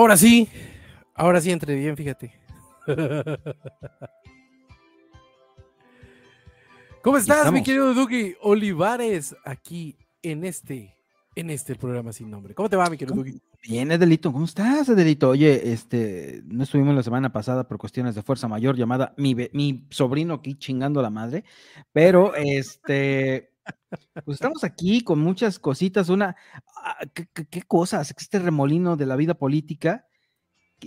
Ahora sí, ahora sí entre bien, fíjate. ¿Cómo estás, mi querido Duki Olivares? Aquí en este, en este programa sin nombre. ¿Cómo te va, mi querido Duki? Bien, Edelito, ¿cómo estás, Edelito? Oye, este, no estuvimos la semana pasada por cuestiones de fuerza mayor llamada mi, mi sobrino aquí chingando la madre, pero este, pues estamos aquí con muchas cositas. Una, ah, ¿qué, cosas? Este remolino de la vida política.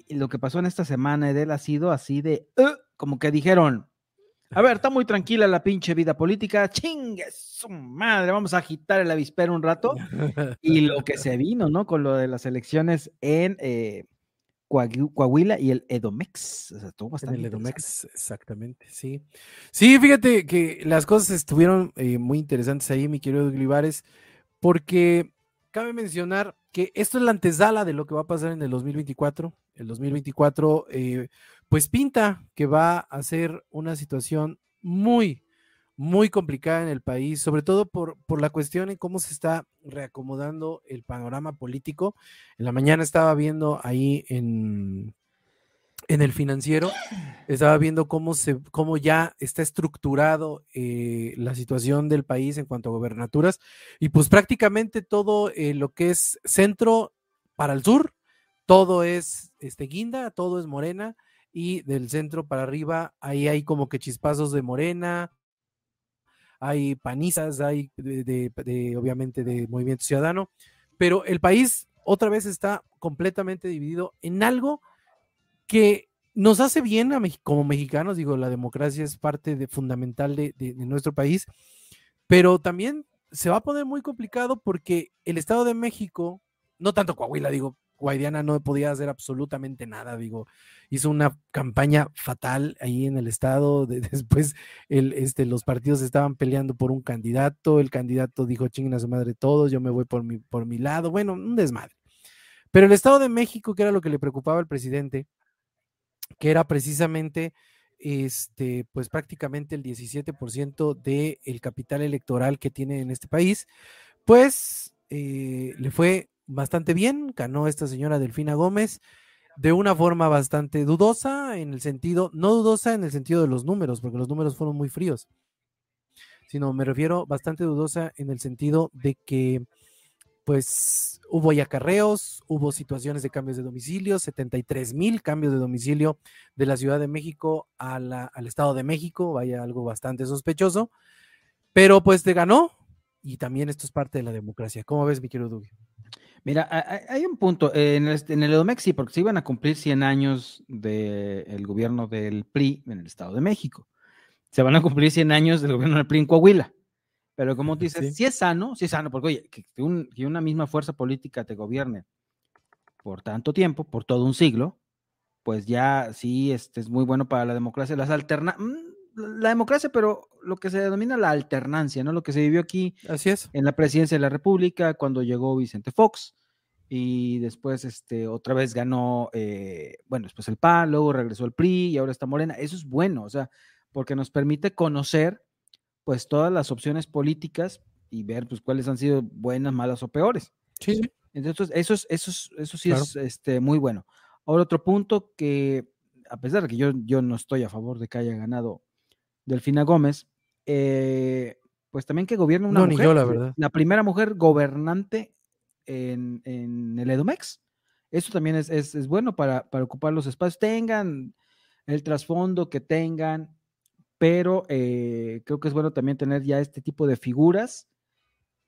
Lo que pasó en esta semana, Edel, ha sido así de, como que dijeron, a ver, está muy tranquila la pinche vida política, chingue su madre, vamos a agitar el avispero un rato. Y lo que se vino, ¿no? Con lo de las elecciones en eh, Coahuila y el Edomex. O sea, todo bastante el Edomex, exactamente, sí. Sí, fíjate que las cosas estuvieron eh, muy interesantes ahí, mi querido Glibares, porque cabe mencionar que esto es la antesala de lo que va a pasar en el 2024. El 2024, eh, pues pinta que va a ser una situación muy, muy complicada en el país, sobre todo por, por la cuestión en cómo se está reacomodando el panorama político. En la mañana estaba viendo ahí en, en el financiero, estaba viendo cómo, se, cómo ya está estructurado eh, la situación del país en cuanto a gobernaturas. Y pues prácticamente todo eh, lo que es centro para el sur, todo es este, guinda, todo es morena y del centro para arriba ahí hay como que chispazos de morena, hay panizas, hay de, obviamente de Movimiento Ciudadano, pero el país otra vez está completamente dividido en algo que nos hace bien a, como mexicanos, digo, la democracia es parte de, fundamental de, nuestro país, pero también se va a poner muy complicado porque el Estado de México, no tanto Coahuila, digo, Guaidiana no podía hacer absolutamente nada, digo, hizo una campaña fatal ahí en el estado, después el, este, los partidos estaban peleando por un candidato, el candidato dijo chinguen a su madre todos, yo me voy por mi, por mi lado, bueno, un desmadre. Pero el Estado de México, que era lo que le preocupaba al presidente, que era precisamente este, pues prácticamente el 17% del el capital electoral que tiene en este país, pues eh, le fue bastante bien, ganó esta señora Delfina Gómez de una forma bastante dudosa, en el sentido, no dudosa en el sentido de los números, porque los números fueron muy fríos, sino me refiero bastante dudosa en el sentido de que pues hubo ya acarreos, hubo situaciones de cambios de domicilio, 73 mil cambios de domicilio de la Ciudad de México al Estado de México, vaya algo bastante sospechoso, pero pues te ganó y también esto es parte de la democracia. ¿Cómo ves, mi querido Duque? Mira, hay un punto. En el, en el Edomex sí, porque se iban a cumplir 100 años del gobierno del PRI en el Estado de México. Se van a cumplir 100 años del gobierno del PRI en Coahuila. Pero como dices, sí. es sano, sí es sano, porque oye, que, una misma fuerza política te gobierne por tanto tiempo, por todo un siglo, pues ya sí este, es muy bueno para la democracia. Las alterna mm, la democracia, pero lo que se denomina la alternancia, ¿no? Lo que se vivió aquí Así es. en la presidencia de la República, cuando llegó Vicente Fox, y después este, otra vez ganó, eh, bueno, después el PAN, luego regresó el PRI y ahora está Morena. Eso es bueno, o sea, porque nos permite conocer pues todas las opciones políticas y ver pues cuáles han sido buenas, malas o peores. Sí. Entonces, eso, es, eso, eso sí es este, muy bueno. Ahora, otro punto que, a pesar de que yo, yo no estoy a favor de que haya ganado Delfina Gómez, eh, pues también que gobierna una mujer. Ni la verdad. La primera mujer gobernante en, en el Edomex. Eso también es, es, es bueno para, para, ocupar los espacios. Tengan el trasfondo que tengan, pero eh, creo que es bueno también tener ya este tipo de figuras,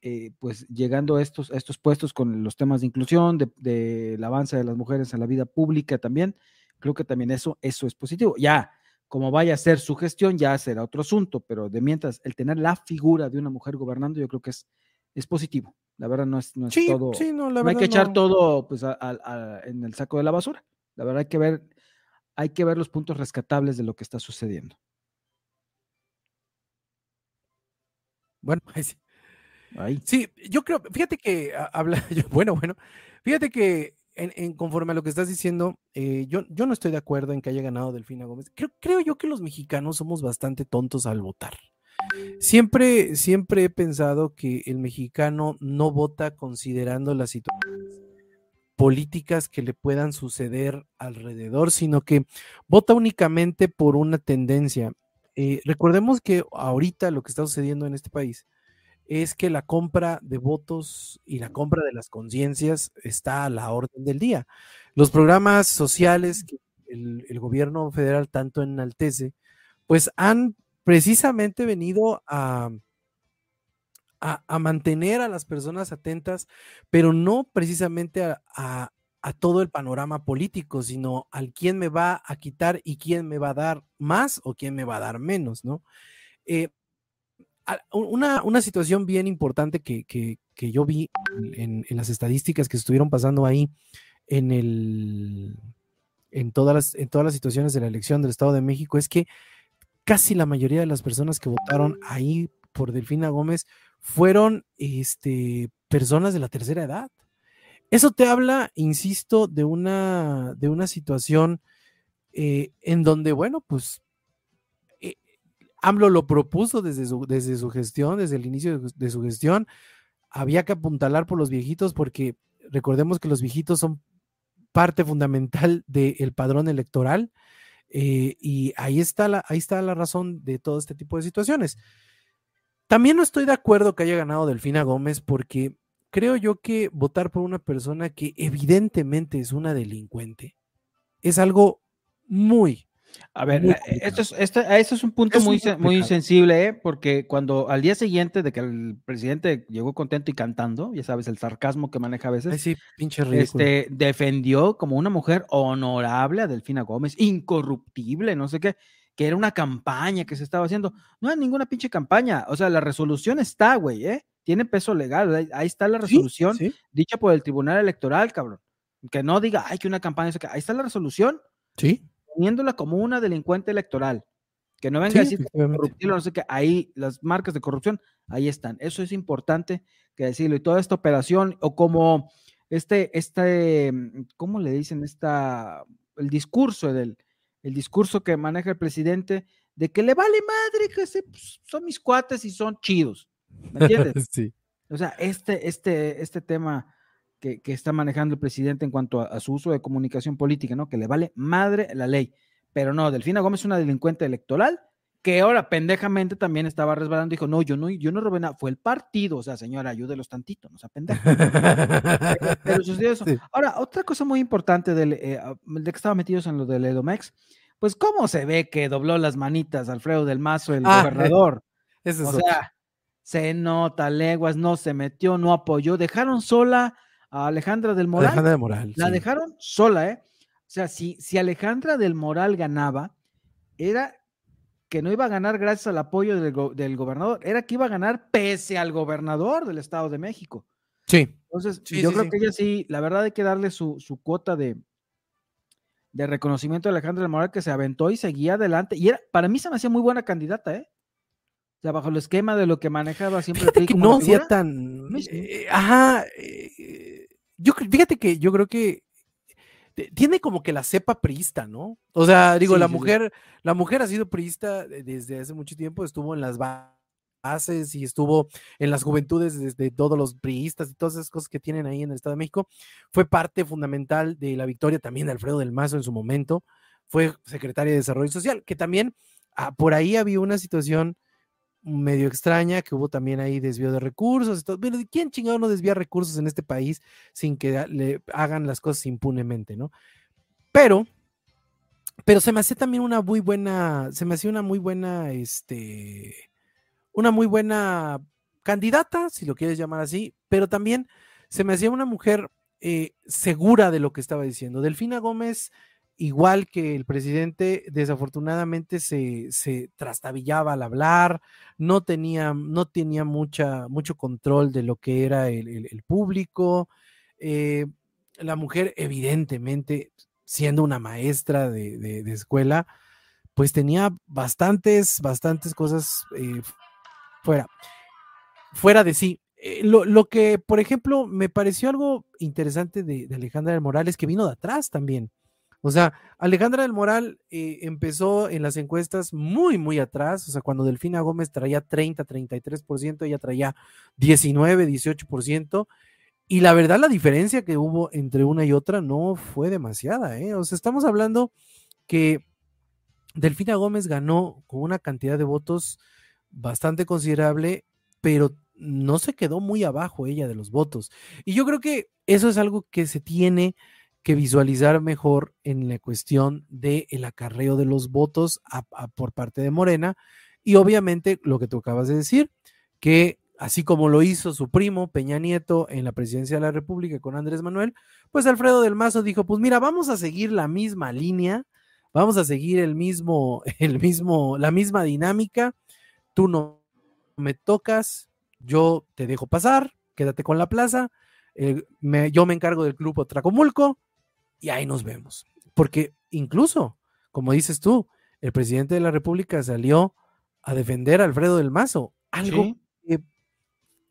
eh, pues llegando a estos, estos puestos con los temas de inclusión, del de, avance de las mujeres en la vida pública también, creo que también eso, eso es positivo. Ya, como vaya a ser su gestión, ya será otro asunto, pero de mientras el tener la figura de una mujer gobernando, yo creo que es, es positivo. La verdad no es, no es todo. no, hay que echar todo pues, en el saco de la basura. La verdad hay que ver, hay que ver los puntos rescatables de lo que está sucediendo. Bueno, sí. sí, yo creo, fíjate que habla, bueno, bueno, fíjate que en, conforme a lo que estás diciendo, eh, yo, yo no estoy de acuerdo en que haya ganado Delfina Gómez. Creo, creo yo que los mexicanos somos bastante tontos al votar. Siempre, siempre he pensado que el mexicano no vota considerando las situaciones políticas que le puedan suceder alrededor, sino que vota únicamente por una tendencia. Eh, recordemos que ahorita lo que está sucediendo en este país es que la compra de votos y la compra de las conciencias está a la orden del día. Los programas sociales que el, el gobierno federal tanto enaltece, pues han precisamente venido a, a, mantener a las personas atentas, pero no precisamente a, todo el panorama político, sino al quién me va a quitar y quién me va a dar más o quién me va a dar menos, ¿no? Eh, una, situación bien importante que, yo vi en, en, las estadísticas que estuvieron pasando ahí en, el, en, todas las, en todas las situaciones de la elección del Estado de México es que casi la mayoría de las personas que votaron ahí por Delfina Gómez fueron este, personas de la tercera edad. Eso te habla, insisto, de una, de una situación eh, en donde, bueno, pues eh, AMLO lo propuso desde su, desde su gestión, desde el inicio de, su gestión. Había que apuntalar por los viejitos porque recordemos que los viejitos son parte fundamental del padrón electoral eh, y ahí está, la, ahí está la razón de todo este tipo de situaciones. También no estoy de acuerdo que haya ganado Delfina Gómez porque creo yo que votar por una persona que evidentemente es una delincuente es algo muy, a ver, eh, esto es, esto, es un punto muy, muy sensible, ¿eh? porque cuando al día siguiente de que el presidente llegó contento y cantando, ya sabes, el sarcasmo que maneja a veces, sí, pinche este, defendió como una mujer honorable a Delfina Gómez, incorruptible, no sé qué, que era una campaña que se estaba haciendo. No hay ninguna pinche campaña, o sea, la resolución está, güey, ¿eh? Tiene peso legal, ahí está la resolución dicha por el Tribunal Electoral, cabrón. Que no diga, ay, que una campaña, ahí está la resolución. Sí poniéndola como una delincuente electoral. Que no venga a decir no sé qué, ahí las marcas de corrupción, ahí están. Eso es importante que decirlo. Y toda esta operación, o como este, este, ¿cómo le dicen? Esta, el discurso del, el discurso que maneja el presidente de que le vale madre que pues, son mis cuates y son chidos. ¿Me entiendes? sí. O sea, este, este, este tema que, está manejando el presidente en cuanto a, su uso de comunicación política, ¿no? Que le vale madre la ley. Pero no, Delfina Gómez es una delincuente electoral que ahora pendejamente también estaba resbalando y dijo, no, yo no, yo no robé nada, fue el partido, o sea, señora, ayúdelos tantito, no sea pendejo. pero, sucedió eso. Ahora, otra cosa muy importante del, eh, de que estaba metidos en lo del Edomex, pues cómo se ve que dobló las manitas Alfredo del Mazo, el ah, gobernador. Eso es o sea, se nota leguas, no se metió, no apoyó, dejaron sola a Alejandra del Moral. Alejandra del Moral. La dejaron sola, ¿eh? O sea, si, si Alejandra del Moral ganaba, era que no iba a ganar gracias al apoyo del, gobernador, era que iba a ganar pese al gobernador del Estado de México. Sí. Entonces, yo creo que ella sí, la verdad hay que darle su, cuota de, de reconocimiento a Alejandra del Moral que se aventó y seguía adelante. Y era, para mí se me hacía muy buena candidata, ¿eh? Sea, bajo el esquema de lo que manejaba siempre. Fíjate que no hacía tan. Eh, ajá. Eh, yo fíjate que yo creo que tiene como que la cepa priista, ¿no? O sea, digo, la mujer, la mujer ha sido priista desde hace mucho tiempo, estuvo en las bases y estuvo en las juventudes desde todos los priistas y todas esas cosas que tienen ahí en el Estado de México. Fue parte fundamental de la victoria también de Alfredo del Mazo en su momento. Fue secretaria de Desarrollo Social, que también ah, por ahí había una situación medio extraña, que hubo también ahí desvío de recursos. Pero ¿quién chingado no desvía recursos en este país sin que le hagan las cosas impunemente, no? Pero pero se me hace también una muy buena, se me hacía una muy buena, este, una muy buena candidata, si lo quieres llamar así, pero también se me hacía una mujer eh, segura de lo que estaba diciendo. Delfina Gómez, igual que el presidente, desafortunadamente se, se trastabillaba al hablar, no tenía, no tenía mucha, mucho control de lo que era el, público. Eh, la mujer, evidentemente, siendo una maestra de, escuela, pues tenía bastantes, bastantes cosas eh, fuera, fuera de sí. Eh, lo, que, por ejemplo, me pareció algo interesante de, Alejandra del Moral es que vino de atrás también. O sea, Alejandra del Moral eh, empezó en las encuestas muy, muy atrás. O sea, cuando Delfina Gómez traía 30, 33%, ella traía 19, 18%. Y la verdad, la diferencia que hubo entre una y otra no fue demasiada. ¿eh? O sea, estamos hablando que Delfina Gómez ganó con una cantidad de votos bastante considerable, pero no se quedó muy abajo ella de los votos. Y yo creo que eso es algo que se tiene que visualizar mejor en la cuestión del el acarreo de los votos por parte de Morena. Y obviamente lo que tú acabas de decir, que así como lo hizo su primo Peña Nieto en la presidencia de la República con Andrés Manuel, pues Alfredo del Mazo dijo, pues mira, vamos a seguir la misma línea, vamos a seguir el mismo, el mismo, la misma dinámica. Tú no me tocas, yo te dejo pasar, quédate con la plaza, eh, yo me encargo del club Tracomulco y ahí nos vemos. Porque incluso, como dices tú, el presidente de la República salió a defender a Alfredo del Mazo, algo que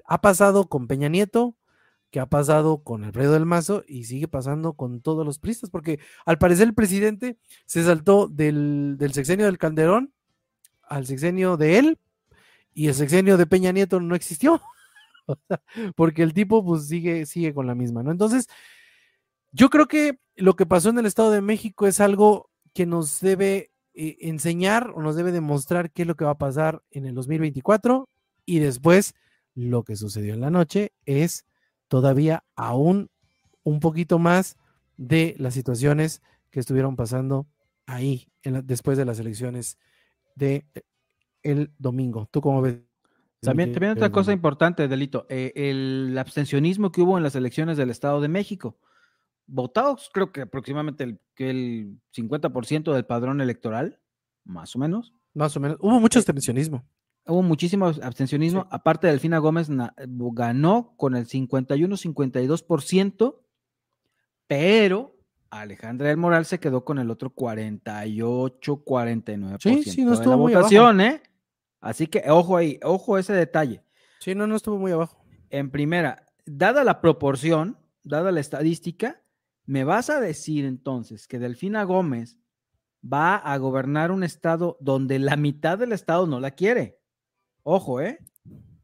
ha pasado con Peña Nieto, que ha pasado con Alfredo del Mazo y sigue pasando con todos los pristas, porque al parecer el presidente se saltó del, del sexenio del Calderón al sexenio de él y el sexenio de Peña Nieto no existió, porque el tipo pues sigue, sigue con la misma, ¿no? Entonces, yo creo que lo que pasó en el Estado de México es algo que nos debe eh, enseñar o nos debe demostrar qué es lo que va a pasar en el 2024 y después lo que sucedió en la noche es todavía aún un poquito más de las situaciones que estuvieron pasando ahí después de las elecciones de el domingo. ¿Tú cómo ves? También, también otra cosa importante, Delito, eh, el abstencionismo que hubo en las elecciones del Estado de México. Votados, creo que aproximadamente el, que el 50% del padrón electoral, más o menos. Más o menos. Hubo mucho eh, abstencionismo. Hubo muchísimo abstencionismo. Aparte, Delfina Gómez ganó con el 51-52%, pero Alejandra del Moral se quedó con el otro 48-49% sí, sí, no estuvo de la votación, ¿eh? Así que ojo ahí, ojo ese detalle. Sí, no, no estuvo muy abajo. En primera, dada la proporción, dada la estadística, ¿me vas a decir entonces que Delfina Gómez va a gobernar un estado donde la mitad del estado no la quiere? Ojo, ¿eh?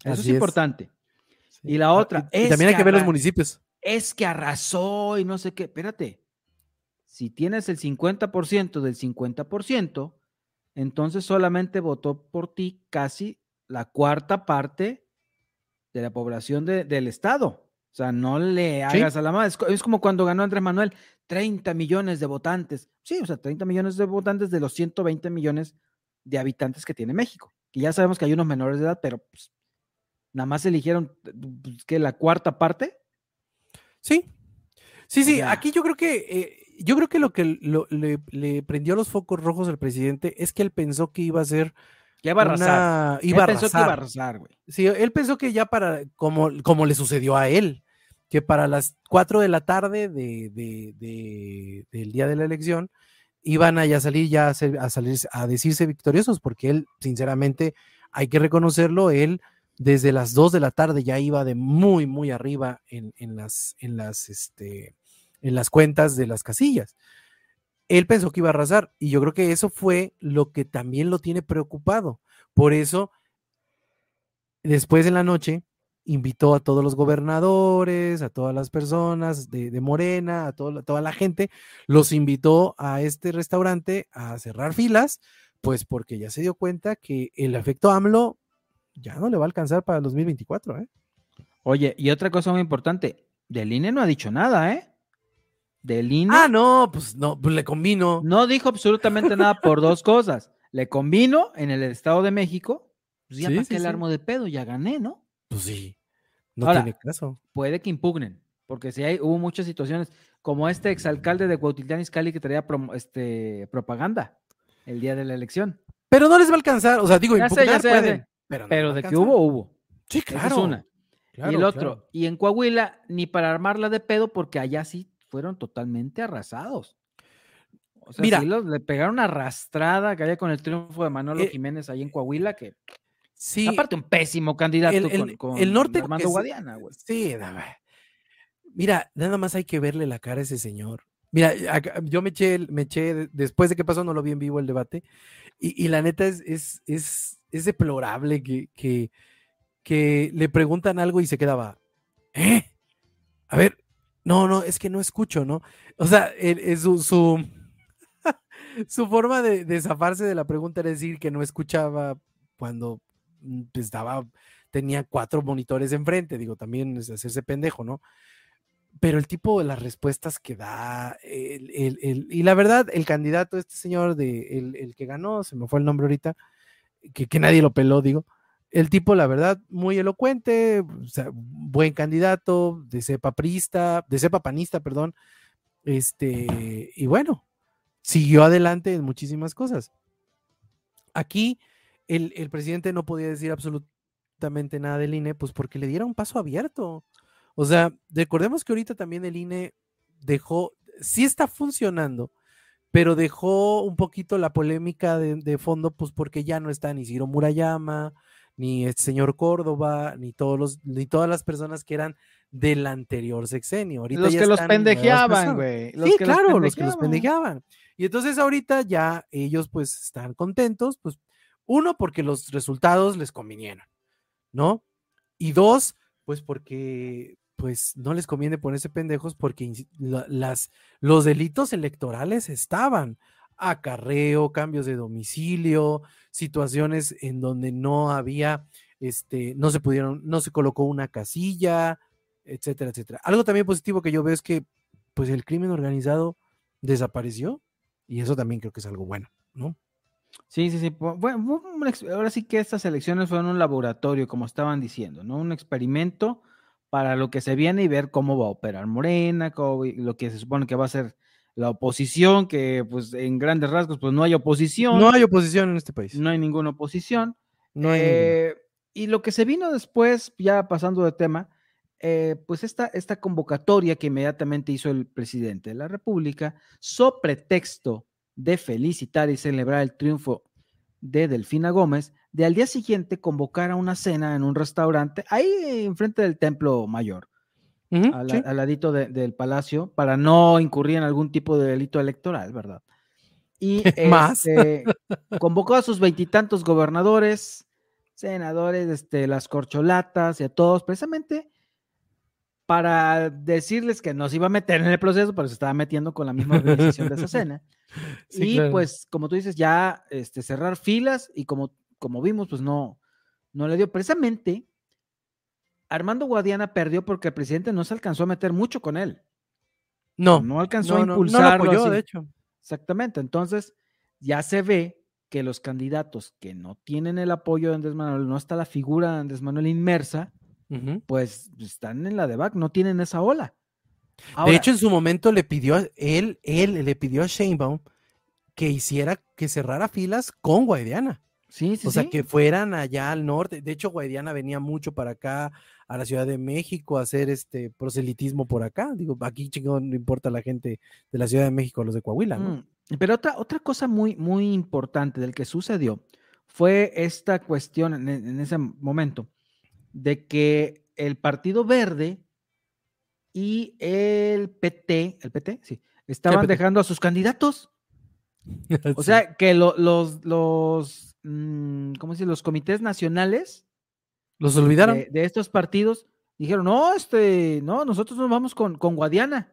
Eso es importante. Y la ah, otra es. también hay que ver los municipios. Es que arrasó y no sé qué. Espérate. Si tienes el 50% del 50%, entonces solamente votó por ti casi la cuarta parte de la población del Estado. O sea, no le hagas a la madre. Es, como cuando ganó Andrés Manuel, 30 millones de votantes. Sí, o sea, 30 millones de votantes de los 120 millones de habitantes que tiene México. Que ya sabemos que hay unos menores de edad, pero pues, nada más eligieron pues, que la cuarta parte. Sí, sí, sí. Aquí yo creo que eh, yo creo que lo que le, prendió los focos rojos al presidente es que él pensó que iba a ser. Ya iba a arrasar. Iba él pensó que iba a arrasar, güey. Sí, él pensó que ya para, como, como le sucedió a él, que para las 4 de la tarde de, del día de la elección iban a ya salir ya a, salir a decirse victoriosos, porque él, sinceramente, hay que reconocerlo, él desde las 2 de la tarde ya iba de muy, muy arriba en, en las, en las, este, en las cuentas de las casillas. Él pensó que iba a arrasar y yo creo que eso fue lo que también lo tiene preocupado. Por eso, después en la noche, invitó a todos los gobernadores, a todas las personas de, Morena, a toda la gente, los invitó a este restaurante a cerrar filas, pues porque ya se dio cuenta que el efecto AMLO ya no le va a alcanzar para el 2024. ¿eh? Oye, y otra cosa muy importante, del INE no ha dicho nada, ¿eh? Del INE. Ah, no, pues no, pues le combino. No dijo absolutamente nada por dos cosas. Le combino en el Estado de México, pues ya Sí, para sí, el sí. armo de pedo, ya gané, ¿no? Pues sí. No Ahora, tiene caso. Puede que impugnen, porque si hay, hubo muchas situaciones, como este exalcalde de Cuautitlán Izcalli que traía este, propaganda el día de la elección. Pero no les va a alcanzar. O sea, digo, Ya sé, ya impugnar ya pueden, sé. pero, no de que hubo, hubo. Sí, Esa claro. es una. claro, y el otro, claro. y en Coahuila, ni para armarla de pedo, porque allá sí fueron totalmente arrasados. O sea, Mira. sí los- le pegaron una arrastrada que haya con el triunfo de Manolo Eh, Jiménez ahí en Coahuila, que Sí, aparte un pésimo candidato el, el- con, el norte. Armando es- Guadiana, güey. Sí, nada. Mira, nada más hay que verle la cara a ese señor. Mira, acá- yo me eché, me eché, de- después de que pasó, no lo vi en vivo el debate, y, y la neta es, es, es, es deplorable que, que, que le preguntan algo y se quedaba, ¿eh? A ver, no, no, es que no escucho, ¿no? O sea, el- su, su, forma de, de zafarse de la pregunta era decir que no escuchaba cuando mm, pues, estaba, tenía cuatro monitores enfrente, digo, también es hacerse pendejo, ¿no? Pero el tipo de las respuestas que da, el- y la verdad, el candidato, este señor, de, el, el que ganó, se me fue el nombre ahorita, que, que nadie lo peló, digo, el tipo, la verdad, muy elocuente, buen candidato, de cepa priista, de cepa panista, perdón, este, y bueno, siguió adelante en muchísimas cosas. Aquí el, el presidente no podía decir absolutamente nada del INE, pues porque le diera un paso abierto. O sea, recordemos que ahorita también el INE dejó, sí está funcionando, pero dejó un poquito la polémica de, de fondo, pues porque ya no está ni Ciro Murayama, ni el señor Córdoba, ni todos los, ni todas las personas que eran del anterior sexenio. Ahorita Los ya que los están pendejeaban, güey. Sí, que claro, los que los pendejeaban. Y entonces ahorita ya ellos pues están contentos, pues uno porque los resultados les convinieron, ¿no? Y dos, pues porque pues no les conviene ponerse pendejos porque la- las, los delitos electorales estaban. Acarreo, cambios de domicilio, situaciones en donde no había, este, no se pudieron, no se colocó una casilla, etcétera, etcétera. Algo también positivo que yo veo es que pues el crimen organizado desapareció y eso también creo que es algo bueno, ¿no? Sí, sí, sí. Bueno, ahora sí que estas elecciones fueron un laboratorio, como estaban diciendo, ¿no? Un experimento para lo que se viene y ver cómo va a operar Morena, cómo- lo que se supone que va a ser la oposición, que pues en grandes rasgos pues no hay oposición, No hay oposición en este país. no hay ninguna oposición. No hay. Eh, y lo que se vino después, ya pasando de tema, eh, pues esta, esta convocatoria que inmediatamente hizo el presidente de la República, so pretexto de felicitar y celebrar el triunfo de Delfina Gómez, de al día siguiente convocar a una cena en un restaurante ahí enfrente del Templo Mayor, Al, sí. al ladito de- del palacio, para no incurrir en algún tipo de delito electoral, ¿verdad? Y Más. este, convocó a sus veintitantos gobernadores, senadores, este, las corcholatas y a todos, precisamente para decirles que no se iba a meter en el proceso, pero se estaba metiendo con la misma organización de esa cena. Sí, y claro. pues, como tú dices, ya este, cerrar filas y como, como vimos, pues no, no le dio. Precisamente, Armando Guadiana perdió porque el presidente no se alcanzó a meter mucho con él. no, No alcanzó no, a no, no lo impulsarlo. apoyó, de hecho. Exactamente. Entonces, ya se ve que los candidatos que no tienen el apoyo de Andrés Manuel, no está la figura de Andrés Manuel inmersa, pues están en la de back, no tienen esa ola. de hecho, en su momento le pidió, a- él, él le pidió a Sheinbaum que hiciera, que cerrara filas con Guaidiana. Sí, sí, o sea, sí. que fueran allá al norte. De hecho, Guaidiana venía mucho para acá, a la Ciudad de México, a hacer este proselitismo por acá. Digo, aquí chingón, no importa la gente de la Ciudad de México, los de Coahuila, ¿no? Mm, Pero otra, otra cosa muy, muy importante del que sucedió fue esta cuestión en, en ese momento de que el Partido Verde y el PT, el PT, sí, estaban PT. dejando a sus candidatos. O sea, que lo- los, los, mm, ¿cómo se dice? Los comités nacionales los olvidaron. de, de estos partidos dijeron, no, este, no, nosotros nos vamos con, con Guadiana.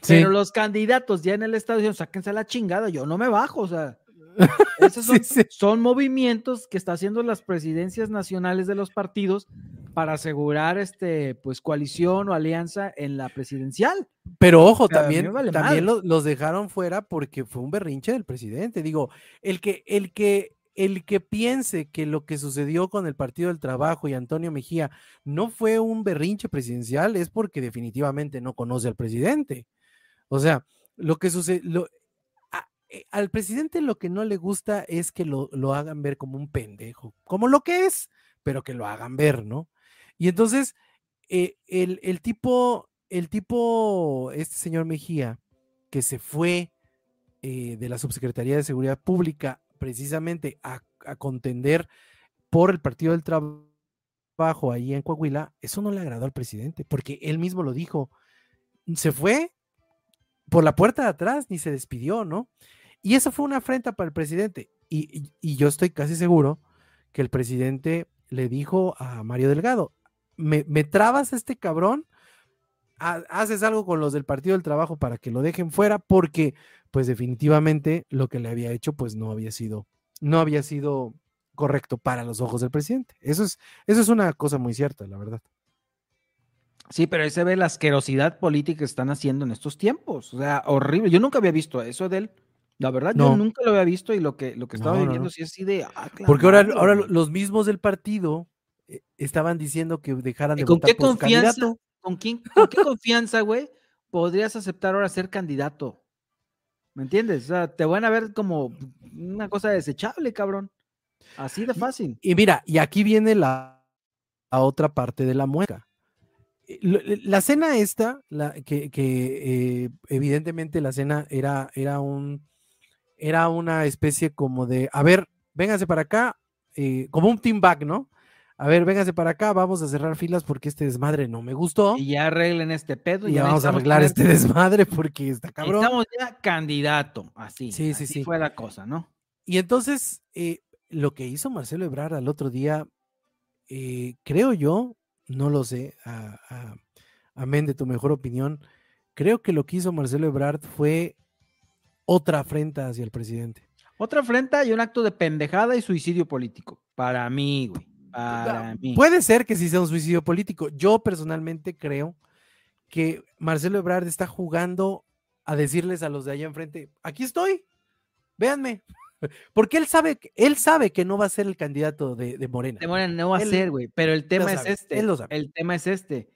Sí. Pero los candidatos ya en el estado dijeron, sáquense la chingada, yo no me bajo, o sea. Esos son, Sí, sí. son movimientos que está haciendo las presidencias nacionales de los partidos para asegurar este, pues, coalición o alianza en la presidencial. Pero ojo, también, también los dejaron fuera porque fue un berrinche del presidente. Digo, el que, el que, el que piense que lo que sucedió con el Partido del Trabajo y Antonio Mejía no fue un berrinche presidencial es porque definitivamente no conoce al presidente. O sea, lo que sucede, eh, al presidente lo que no le gusta es que lo, lo hagan ver como un pendejo, como lo que es, pero que lo hagan ver, ¿no? Y entonces, eh, el, tipo, el tipo, este señor Mejía, que se fue eh, de la Subsecretaría de Seguridad Pública precisamente a, contender por el Partido del Trabajo ahí en Coahuila, eso no le agradó al presidente, porque él mismo lo dijo. Se fue por la puerta de atrás, ni se despidió, ¿no? Y eso fue una afrenta para el presidente. y, yo estoy casi seguro que el presidente le dijo a Mario Delgado, me, trabas este cabrón, haces algo con los del Partido del Trabajo para que lo dejen fuera, porque pues definitivamente lo que le había hecho pues no había sido, no había sido correcto para los ojos del presidente. Eso es, eso es una cosa muy cierta, la verdad. Sí, pero ahí se ve la asquerosidad política que están haciendo en estos tiempos. O sea, horrible. Yo nunca había visto eso de él. La verdad, yo nunca lo había visto y lo que, lo que estaba viviendo sí es así de. Ah, Porque ahora, ahora los mismos del partido eh, estaban diciendo que dejaran de ¿Con qué confianza, ¿con, quién, ¿Con qué confianza, güey, podrías aceptar ahora ser candidato? ¿Me entiendes? O sea, te van a ver como una cosa desechable, cabrón. Así de fácil. Y, mira, y aquí viene la, otra parte de la mueca. Eh, la cena esta, la, que, que eh, evidentemente la cena era, era un era una especie como de, a ver, véngase para acá, eh, como un team back, ¿no? A ver, véngase para acá, vamos a cerrar filas porque este desmadre no me gustó. Y ya arreglen este pedo. Y ya, vamos a arreglar este desmadre porque está cabrón. Estamos ya candidato, así. Sí, sí, sí. fue la cosa, ¿no? Y entonces, eh, lo que hizo Marcelo Ebrard al otro día, eh, creo yo, no lo sé, amén de tu mejor opinión, creo que lo que hizo Marcelo Ebrard fue otra afrenta hacia el presidente. Otra afrenta y un acto de pendejada y suicidio político. Para mí, güey. Para mí. Puede ser que sí sea un suicidio político. Yo personalmente creo que Marcelo Ebrard está jugando a decirles a los de allá enfrente, aquí estoy, véanme. Porque él sabe, él sabe que no va a ser el candidato de, Morena. De Morena no va a ser, güey. Pero el tema es este. El tema es este.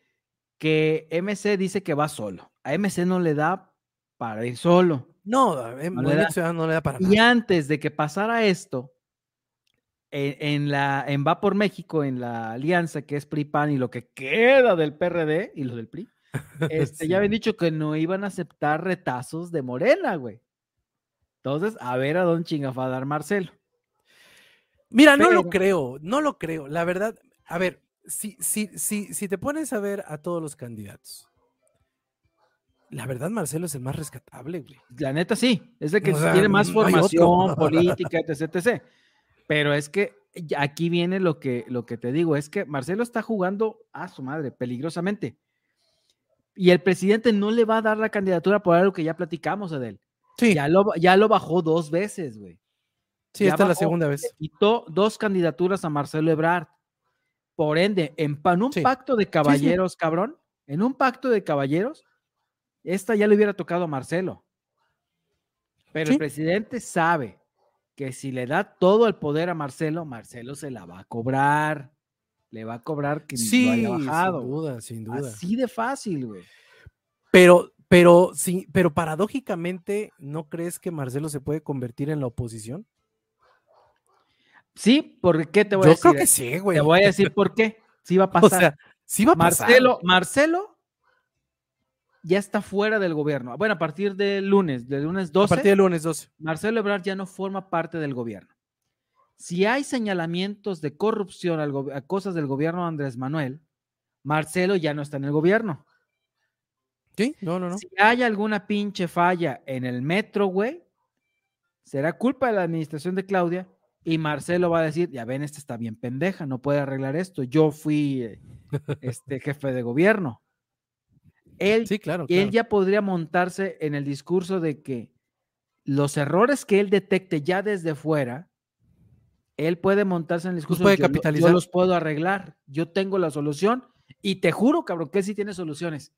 Que MC dice que va solo. A MC no le da para ir solo. No, en no, le da, no le da para Y antes de que pasara esto, en, la, en Va por México, en la alianza que es PRI-PAN y lo que queda del PRD y lo del PRI, este, ya habían dicho que no iban a aceptar retazos de Morena, güey. Entonces, a ver a dónde chinga va a dar Marcelo. Mira, no lo creo, no lo creo. La verdad, a ver, si, si, si, si te pones a ver a todos los candidatos, la verdad, Marcelo es el más rescatable, güey. La neta sí, es el que tiene más formación política, etc, etc. Pero es que aquí viene lo que, lo que te digo, es que Marcelo está jugando a su madre, peligrosamente. Y el presidente no le va a dar la candidatura por algo que ya platicamos de él. Sí. Ya lo, ya lo bajó dos veces, güey. Sí, esta es la segunda vez. Quitó dos candidaturas a Marcelo Ebrard. Por ende, en, un pacto de caballeros, cabrón, en un pacto de caballeros, esta ya le hubiera tocado a Marcelo. Pero el presidente sabe que si le da todo el poder a Marcelo, Marcelo se la va a cobrar. Le va a cobrar que sí, lo haya bajado. Sin duda, sin duda. Así de fácil, güey. Pero, pero, sí, pero paradójicamente, ¿no crees que Marcelo se puede convertir en la oposición? Sí, ¿por qué te voy a decir? Yo creo que sí, güey. Te voy a decir por qué. Sí va a pasar. O sea, sí va a pasar. Marcelo, Marcelo ya está fuera del gobierno. Bueno, a partir del lunes, del lunes 12. A partir del lunes 12. Marcelo Ebrard ya no forma parte del gobierno. Si hay señalamientos de corrupción a cosas del gobierno de Andrés Manuel, Marcelo ya no está en el gobierno. Sí, no, no, no. Si hay alguna pinche falla en el metro, güey, será culpa de la administración de Claudia y Marcelo va a decir, ya ven, este está bien pendeja, no puede arreglar esto. Yo fui eh, este jefe de gobierno. Él, sí, claro, él ya podría montarse en el discurso de que los errores que él detecte ya desde fuera, él puede montarse en el discurso. puede yo capitalizar. Yo los puedo arreglar. Yo tengo la solución y te juro, cabrón, que sí tiene soluciones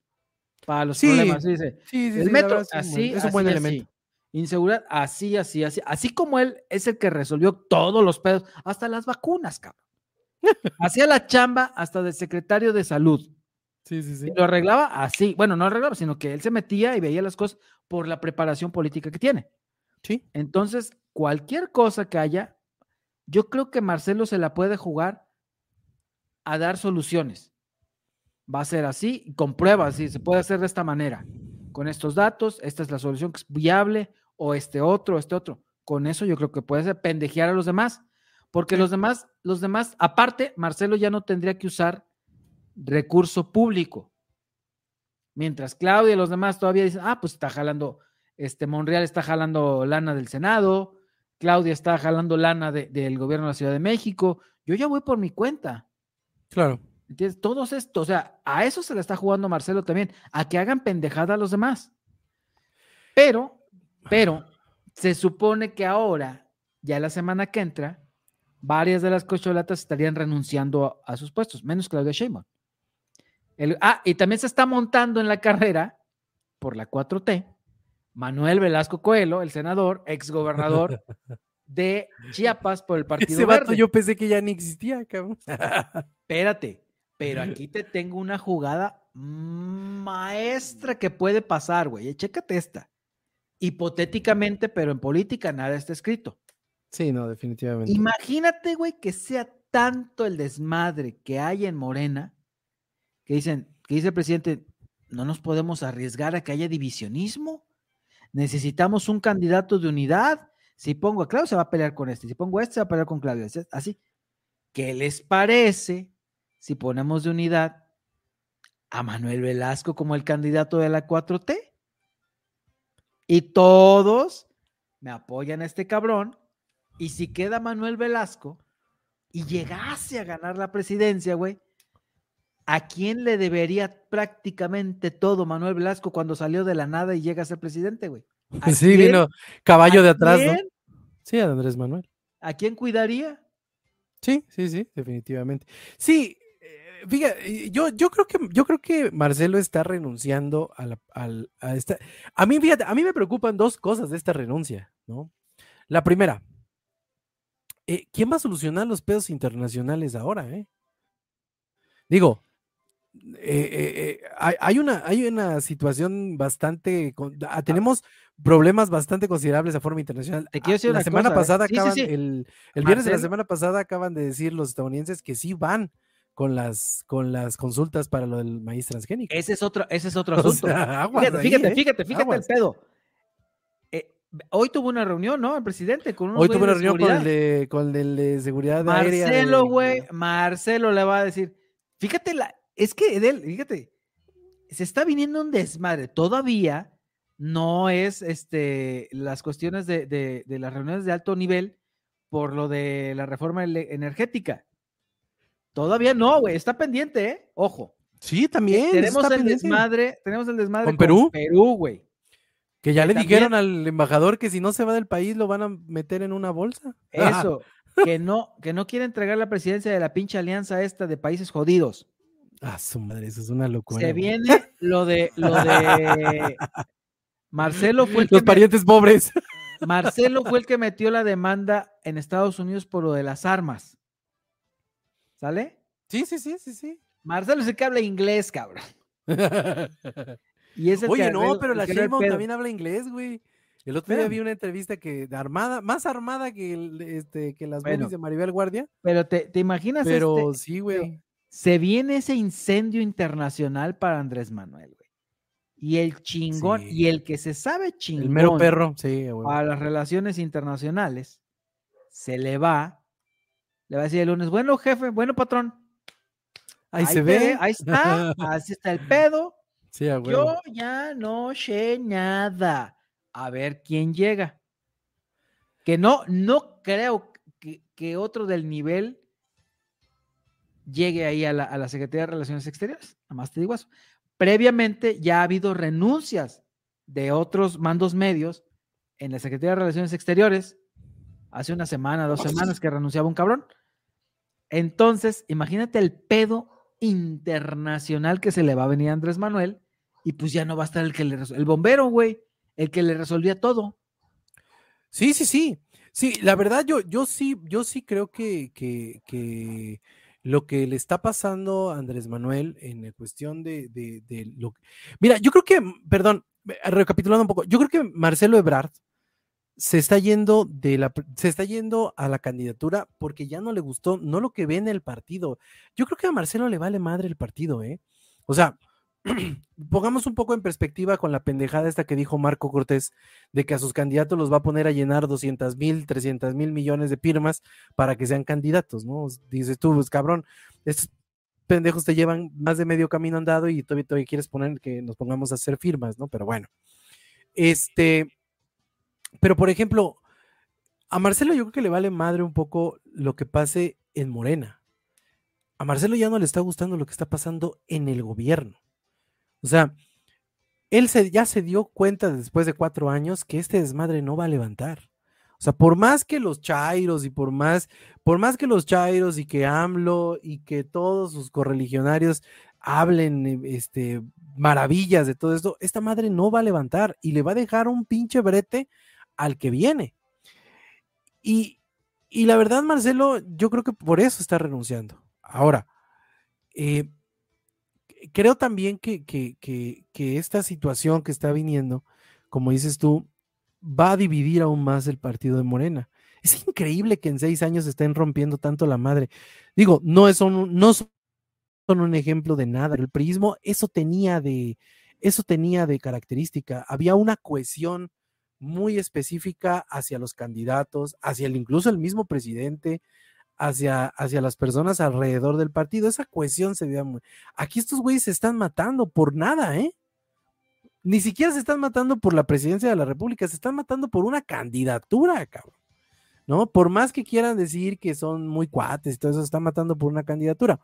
para los Sí, problemas. Sí, Sí, sí, el metro, verdad, así, es un así, buen así. elemento. Inseguridad, así, así, así. Así como él es el que resolvió todos los pedos, hasta las vacunas, cabrón. Hacía la chamba hasta del secretario de salud. Sí, sí, sí. Y lo arreglaba así. Bueno, no arreglaba, sino que él se metía y veía las cosas por la preparación política que tiene. Sí. Entonces, cualquier cosa que haya, yo creo que Marcelo se la puede jugar a dar soluciones. Va a ser así, y con pruebas, sí, se puede hacer de esta manera. Con estos datos, esta es la solución que es viable, o este otro, este otro. Con eso yo creo que puede ser pendejear a los demás, porque los demás, los demás, aparte, Marcelo ya no tendría que usar recurso público. Mientras Claudia y los demás todavía dicen, ah, pues está jalando, este Monreal está jalando lana del Senado, Claudia está jalando lana de- del gobierno de la Ciudad de México, yo ya voy por mi cuenta. Claro. ¿Entiendes? Todos estos, o sea, a eso se le está jugando Marcelo también, a que hagan pendejada a los demás. Pero, pero, se supone que ahora, ya la semana que entra, varias de las cocholatas estarían renunciando a, a sus puestos, menos Claudia Sheinbaum. El- ah, y también se está montando en la carrera por la 4T, Manuel Velasco Coelho, el senador, exgobernador de Chiapas por el Partido Ese vato Verde. yo pensé que ya ni existía, cabrón. Espérate, pero aquí te tengo una jugada maestra que puede pasar, güey. Chécate esta. Hipotéticamente, pero en política nada está escrito. Sí, no, definitivamente. Imagínate, güey, que sea tanto el desmadre que hay en Morena que dicen, que dice el presidente, no nos podemos arriesgar a que haya divisionismo. Necesitamos un candidato de unidad. Si pongo a Claudio, se va a pelear con este. Si pongo a este, se va a pelear con Claudio. Así-. ¿Qué les parece si ponemos de unidad a Manuel Velasco como el candidato de la 4T? Y todos me apoyan a este cabrón. Y si queda Manuel Velasco y llegase a ganar la presidencia, güey, ¿a quién le debería prácticamente todo Manuel Velasco cuando salió de la nada y llega a ser presidente, güey? ¿A Sí, quién- vino caballo a de atrás, ¿no? Sí, a Andrés Manuel. ¿A quién cuidaría? Sí, sí, sí, definitivamente. Sí, eh, fíjate, yo, yo creo que yo creo que Marcelo está renunciando a, la, al- a esta. A mí, fíjate, a mí me preocupan dos cosas de esta renuncia, ¿no? La primera, eh, ¿quién va a solucionar los pedos internacionales ahora, eh? Digo, eh, eh, eh, hay, hay una, hay una situación bastante, con- ah, tenemos problemas bastante considerables a forma internacional. Te quiero Ah, decir la una semana cosa, pasada Sí, sí, acaban, sí. el, el viernes de la Marcelo- semana pasada acaban de decir los estadounidenses que sí van con las, con las consultas para lo del maíz transgénico. Ese es otro, ese es otro O asunto. sea, fíjate, ahí, fíjate, fíjate, fíjate Aguas. el pedo. Hoy tuvo una reunión, ¿no? El presidente con unos Hoy tuve una reunión con el, de, con el de seguridad aérea. Marcelo, de- güey, Marcelo le va a decir, fíjate, la, es que Edel, fíjate, se está viniendo un desmadre. Todavía no es este, las cuestiones de, de- de las reuniones de alto nivel por lo de la reforma energética. Todavía no, güey, está pendiente, ¿eh? Ojo. Sí, también. eso tenemos el pendiente. desmadre, tenemos el desmadre ¿Con Perú? Perú, güey. Que ya que le también- dijeron al embajador que si no se va del país lo van a meter en una bolsa. Eso, que no, que no quiere entregar la presidencia de la pinche alianza esta de países jodidos. Ah, su madre, eso es una locura. Se viene lo de lo de Marcelo fue el que Los me- parientes pobres. Marcelo fue el que metió la demanda en Estados Unidos por lo de las armas. ¿Sale? Sí, sí, sí, sí, sí. Marcelo es el que habla inglés, cabrón. Y es el que Oye, no, pero la que Sheinbaum también habla inglés, güey. El otro día vi una entrevista que armada, más armada que, el- este, que las Bueno, de Maribel Guardia, Pero te, te imaginas pero este? sí, güey. Se viene ese incendio internacional para Andrés Manuel, güey. Y el chingón, Sí. y el que se sabe chingón El mero perro, sí, güey. para las relaciones internacionales, se le va, le va a decir el lunes, bueno, jefe, bueno, patrón. Ahí se ve. ahí está, así está el pedo. Sí, a huevo. Yo ya no sé nada. A ver quién llega. Que no, no creo que, que otro del nivel llegue ahí a la, a la Secretaría de Relaciones Exteriores. Nada más te digo eso. Previamente ya ha habido renuncias de otros mandos medios en la Secretaría de Relaciones Exteriores hace una semana, dos semanas que renunciaba un cabrón. Entonces, imagínate el pedo internacional que se le va a venir a Andrés Manuel y pues ya no va a estar el que le el bombero, güey, el que le resolvía todo. Sí, sí, sí. Sí, la verdad yo, yo sí, yo sí creo que, que, que lo que le está pasando a Andrés Manuel en cuestión de, de, lo Mira, yo creo que, perdón, recapitulando un poco, yo creo que Marcelo Ebrard se está yendo de la se está yendo a la candidatura porque ya no le gustó, no lo que ve en el partido. Yo creo que a Marcelo le vale madre el partido, ¿eh? O sea, pongamos un poco en perspectiva con la pendejada esta que dijo Marco Cortés de que a sus candidatos los va a poner a llenar 200 mil, 300 mil millones de firmas para que sean candidatos, ¿no? Dices tú, pues cabrón, estos pendejos te llevan más de medio camino andado y todavía, todavía quieres poner que nos pongamos a hacer firmas, ¿no? Pero bueno, este, pero por ejemplo, a Marcelo yo creo que le vale madre un poco lo que pase en Morena. A Marcelo ya no le está gustando lo que está pasando en el gobierno. O sea, él se, ya se dio cuenta después de cuatro años que este desmadre no va a levantar. O sea, por más que los chairos y por más, por más que los chairos y que AMLO y que todos sus correligionarios hablen eh, este, maravillas de todo esto, esta madre no va a levantar y le va a dejar un pinche brete al que viene. Y, y la verdad, Marcelo, yo creo que por eso está renunciando. Ahora, eh, creo también que, esta situación que está viniendo, como dices tú, va a dividir aún más el partido de Morena. Es increíble que en seis años estén rompiendo tanto la madre. Digo, no, es un, no son un ejemplo de nada. El prismo, eso tenía de, eso tenía de característica. Había una cohesión muy específica hacia los candidatos, hacia el, incluso el mismo presidente, hacia, hacia las personas alrededor del partido. Esa cohesión se veía muy... Aquí estos güeyes se están matando por nada, ¿eh? Ni siquiera se están matando por la presidencia de la República, se están matando por una candidatura, cabrón. ¿No? Por más que quieran decir que son muy cuates y todo eso, se están matando por una candidatura.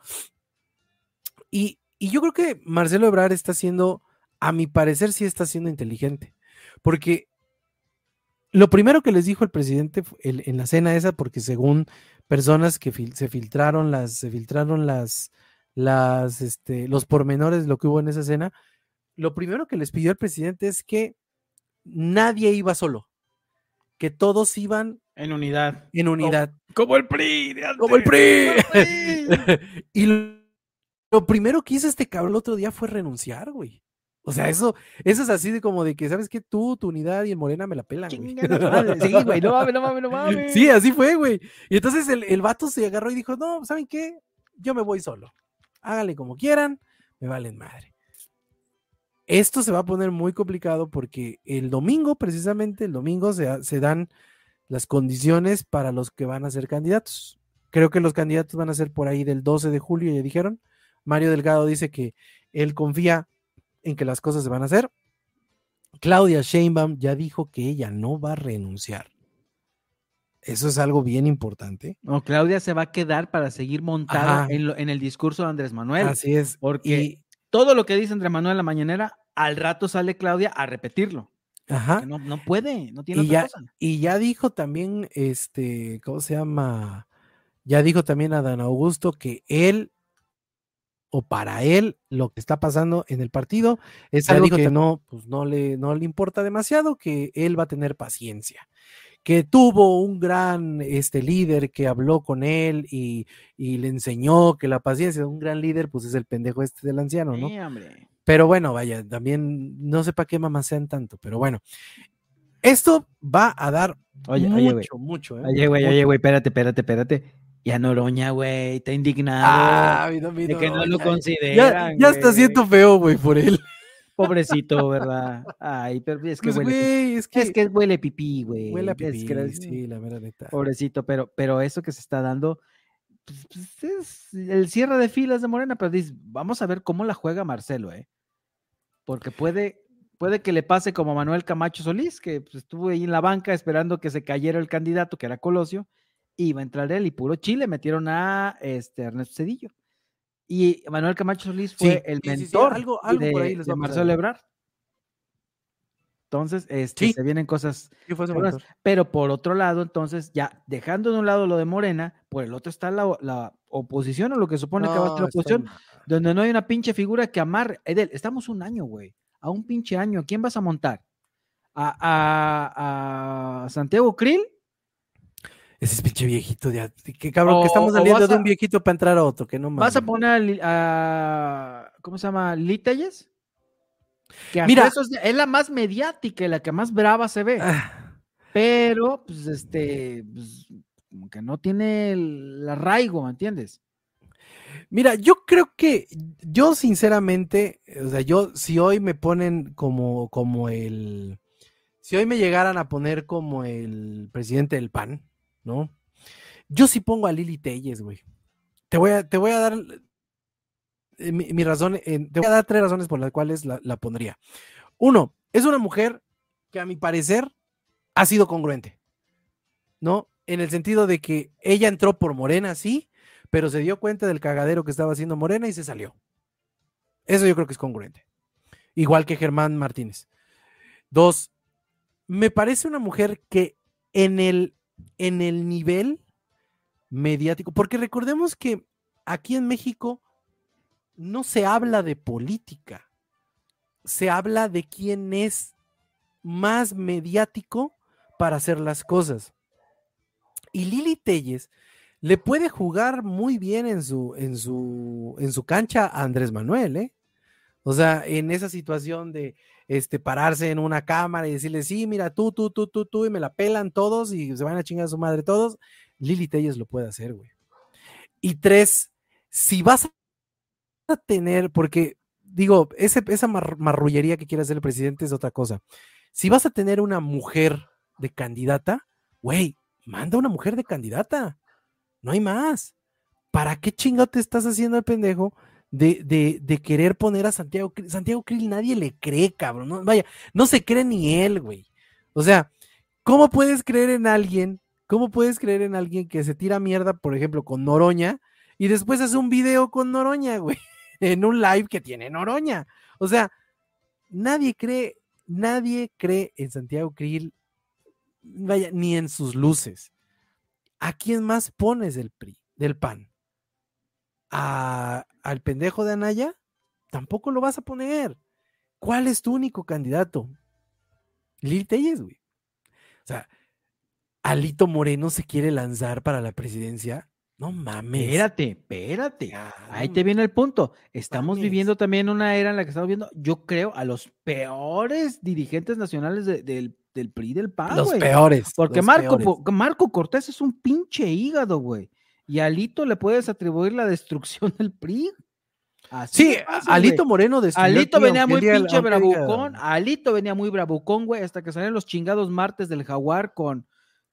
Y, y yo creo que Marcelo Ebrard está siendo, a mi parecer, sí está siendo inteligente. Porque lo primero que les dijo el presidente en la cena esa, porque según personas que se filtraron las, se filtraron las, las, este, los pormenores de lo que hubo en esa escena, lo primero que les pidió el presidente es que nadie iba solo, que todos iban en unidad. En unidad. Como, el PRI. Como el PRI. y lo, primero que hizo este cabrón el otro día fue renunciar, güey. O sea, eso, eso es así de como de que, ¿sabes qué? Tú, tu unidad y el Morena me la pelan, güey. Sí, güey, no mames, no mames, no mames. Sí, así fue, güey. Y entonces el, el vato se agarró y dijo, no, ¿saben qué? Yo me voy solo. Háganle como quieran, me valen madre. Esto se va a poner muy complicado porque el domingo, precisamente, el domingo se, se dan las condiciones para los que van a ser candidatos. Creo que los candidatos van a ser por ahí del 12 de julio, ya dijeron. Mario Delgado dice que él confía en que las cosas se van a hacer. Claudia Sheinbaum ya dijo que ella no va a renunciar. Eso es algo bien importante. No, Claudia se va a quedar para seguir montada en, el discurso de Andrés Manuel. Así es. Porque todo lo que dice Andrés Manuel en la mañanera, al rato sale Claudia a repetirlo. Ajá. No, no, puede, no tiene y otra ya, cosa. Y ya dijo también, este, ¿cómo se llama? Ya dijo también a Dan Augusto que él o para él lo que está pasando en el partido es algo que no, pues no le, no le importa demasiado, que él va a tener paciencia, que tuvo un gran este, líder que habló con él y, le enseñó que la paciencia de un gran líder, pues es el pendejo este del anciano, ¿no? Pero bueno, vaya, también no sé para qué mamás sean tanto, pero bueno. Esto va a dar mucho, mucho, ¿eh? Oye, güey, oye, güey, espérate, espérate, espérate y a Noroña, güey, está indignado ah, de que no lo consideran. Ya, está siento feo, güey, por él. Pobrecito, ¿verdad? Ay, pero es que, pues, huele, es, que, es que huele pipí, güey. Huele a pipí, sí, la verdad neta. Pobrecito, pero, pero eso que se está dando, pues, pues, es el cierre de filas de Morena, pero dice, vamos a ver cómo la juega Marcelo, ¿eh? Porque puede, puede que le pase como a Manuel Camacho Solís, que estuvo ahí en la banca esperando que se cayera el candidato, que era Colosio, iba a entrar él y puro Chile metieron a este, Ernesto Cedillo. Y Manuel Camacho Solís fue el mentor algo, algo de, por ahí de Marcelo Ebrard. Entonces, este, se vienen cosas. pero por otro lado, entonces, ya dejando de un lado lo de Morena, por el otro está la, oposición o lo que supone que va a ser la oposición, donde no hay una pinche figura que amarre. Edel, estamos un año, güey. A un pinche año. ¿Quién vas a montar? ¿A, a, Santiago Krill? Ese es pinche viejito de que cabrón, que estamos saliendo de un viejito para entrar a otro, que no ¿Vas a poner a, ¿cómo se llama? ¿Litelles? Que Mira, es, la más mediática y la que más brava se ve. Ah. Pero, pues, este, pues, como que no tiene el arraigo, ¿me entiendes? Mira, yo creo que, yo sinceramente, o sea, yo, si hoy me ponen como, como el, si hoy me llegaran a poner como el presidente del PAN, ¿no? Yo sí pongo a Lili Telles, güey. Te voy a, te voy a dar eh, mi, razón, te voy a dar tres razones por las cuales la, pondría. Uno, es una mujer que a mi parecer ha sido congruente, ¿no? En el sentido de que ella entró por Morena, sí, pero se dio cuenta del cagadero que estaba haciendo Morena y se salió. Eso yo creo que es congruente. Igual que Germán Martínez. Dos, me parece una mujer que en el, en el nivel mediático, porque recordemos que aquí en México no se habla de política, se habla de quién es más mediático para hacer las cosas. Y Lili Telles le puede jugar muy bien en su, en su, en su cancha a Andrés Manuel, ¿eh? O sea, en esa situación de este, pararse en una cámara y decirle, sí, mira, tú, tú, tú, tú, tú, y me la pelan todos y se van a chingar a su madre todos, Lili Telles lo puede hacer, güey. Y tres, si vas a tener, porque digo, esa marrullería que quiere hacer el presidente es otra cosa. Si vas a tener una mujer de candidata, güey, manda una mujer de candidata. No hay más. ¿Para qué chingado te estás haciendo el pendejo de, de, querer poner a Santiago Santiago Krill? Nadie le cree, cabrón. No, vaya, no se cree ni él, güey. O sea, ¿cómo puedes creer en alguien? ¿Cómo puedes creer en alguien que se tira mierda, por ejemplo, con Noroña y después hace un video con Noroña, güey? en un live que tiene Noroña. O sea, nadie cree, nadie cree en Santiago Krill, vaya, ni en sus luces. ¿A quién más pones del PRI, del PAN? ¿A, ¿Al pendejo de Anaya? Tampoco lo vas a poner. ¿Cuál es tu único candidato? Lil Telles, güey. O sea, Alito Moreno se quiere lanzar para la presidencia. No mames. Espérate, espérate. Ahí te viene el punto. Estamos viviendo también una era en la que estamos viendo, yo creo, a los peores dirigentes nacionales del, del PRI del PAN. Los peores. Porque Marco, Marco Cortés es un pinche hígado, güey. Y a Alito le puedes atribuir la destrucción del PRI. sí, Alito Moreno Alito venía muy pinche bravucón. Alito venía muy bravucón, güey, hasta que salieron los chingados martes del jaguar con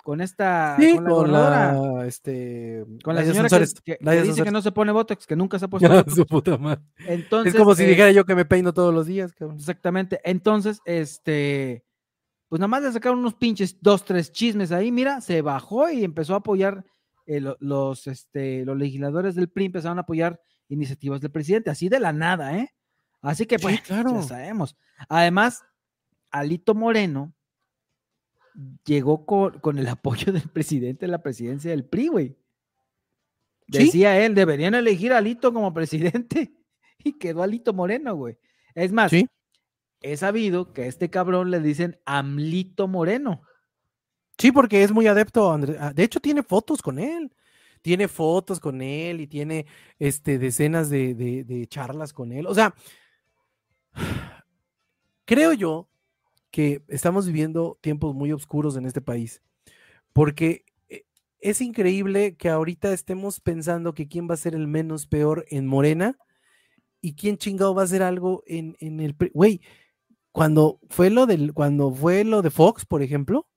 con esta con, la, este con la, señora que, dice que no se pone botox que nunca se ha puesto Su puta madre. Entonces, es como si eh, dijera yo que me peino todos los días exactamente. Entonces este pues nada más le sacaron unos pinches dos tres chismes ahí. Mira se bajó y empezó a apoyar eh, los este los legisladores del PRI empezaron a apoyar iniciativas del presidente así de la nada eh así que pues claro. ya sabemos además Alito Moreno llegó con, el apoyo del presidente de la presidencia del PRI, güey. Decía él, deberían elegir a Alito como presidente y quedó Alito Moreno, güey. Es más, he sabido que a este cabrón le dicen Amlito Moreno. Sí, porque es muy adepto. Andrés. Ah, de hecho, tiene fotos con él. Tiene fotos con él y tiene este, decenas de, de charlas con él. O sea, creo yo que estamos viviendo tiempos muy oscuros en este país, porque eh, es increíble que ahorita estemos pensando que quién va a ser el menos peor en Morena y quién chingado va a hacer algo en, en el... Güey, cuando fue lo del, cuando fue lo de Fox, por ejemplo,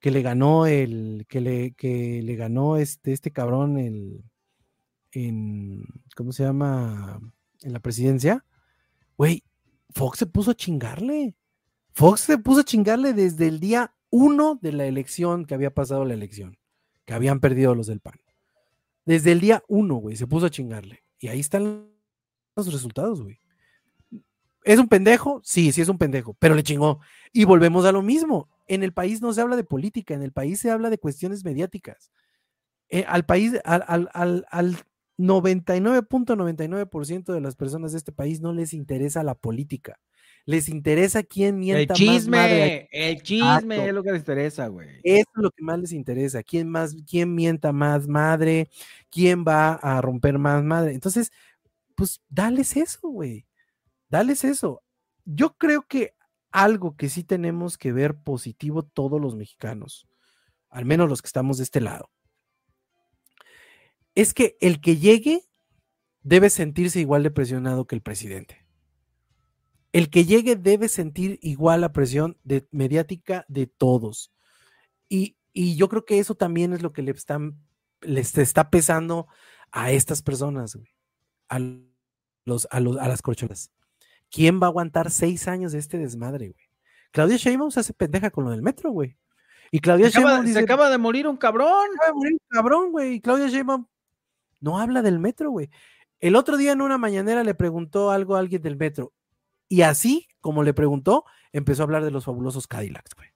que le ganó el, que le, que le ganó este, este cabrón el, en, ¿cómo se llama? En la presidencia, güey, Fox se puso a chingarle. Fox se puso a chingarle desde el día uno de la elección que había pasado la elección, que habían perdido los del PAN. Desde el día uno, güey, se puso a chingarle. Y ahí están los resultados, güey. ¿Es un pendejo? Sí, sí es un pendejo, pero le chingó. Y volvemos a lo mismo. En el país no se habla de política, en el país se habla de cuestiones mediáticas. Eh, al país, al, al, al 99.99% de las personas de este país no les interesa la política. Les interesa quién mienta el chisme, más madre. El chisme es lo que les interesa, güey. Eso es lo que más les interesa. ¿Quién más, quién mienta más madre? ¿Quién va a romper más madre? Entonces, pues dales eso, güey. Dales eso. Yo creo que algo que sí tenemos que ver positivo todos los mexicanos, al menos los que estamos de este lado, es que el que llegue debe sentirse igual de presionado que el presidente. El que llegue debe sentir igual la presión de, mediática de todos. Y, yo creo que eso también es lo que le están, les está pesando a estas personas, a, los, a, los, a las corcholas. ¿Quién va a aguantar seis años de este desmadre, güey? Claudia Sheinbaum se hace pendeja con lo del metro, güey. Y Claudia se acaba, se acaba de morir un cabrón. acaba de morir un cabrón, güey. Y Claudia Sheinbaum no habla del metro, güey. El otro día en una mañanera le preguntó algo a alguien del metro. Y así, como le preguntó, empezó a hablar de los fabulosos Cadillacs, güey.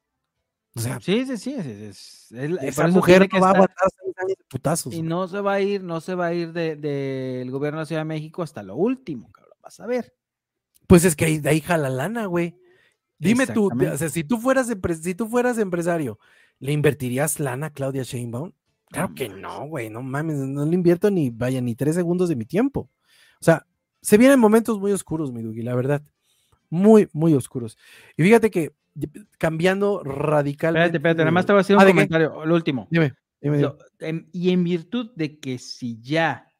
O sea, sí, sí, sí. Es, esa mujer que va a aguantar años de putazos. Y no se va a ir, no se va a ir del de, gobierno de la Ciudad de México hasta lo último, cabrón. Vas a ver. Pues es que de ahí jala lana, güey. Dime tú, o sea, si tú fueras si tú fueras empresario, ¿le invertirías lana a Claudia Sheinbaum? Claro que no, güey, no mames, no le invierto ni, vaya, ni tres segundos de mi tiempo. O sea, se vienen momentos muy oscuros, mi Dugi, la verdad. Muy, muy oscuros. Y fíjate que cambiando radicalmente. Espérate, espérate, nada más te voy a un comentario, lo último. Dime, dime, y en virtud de que si ya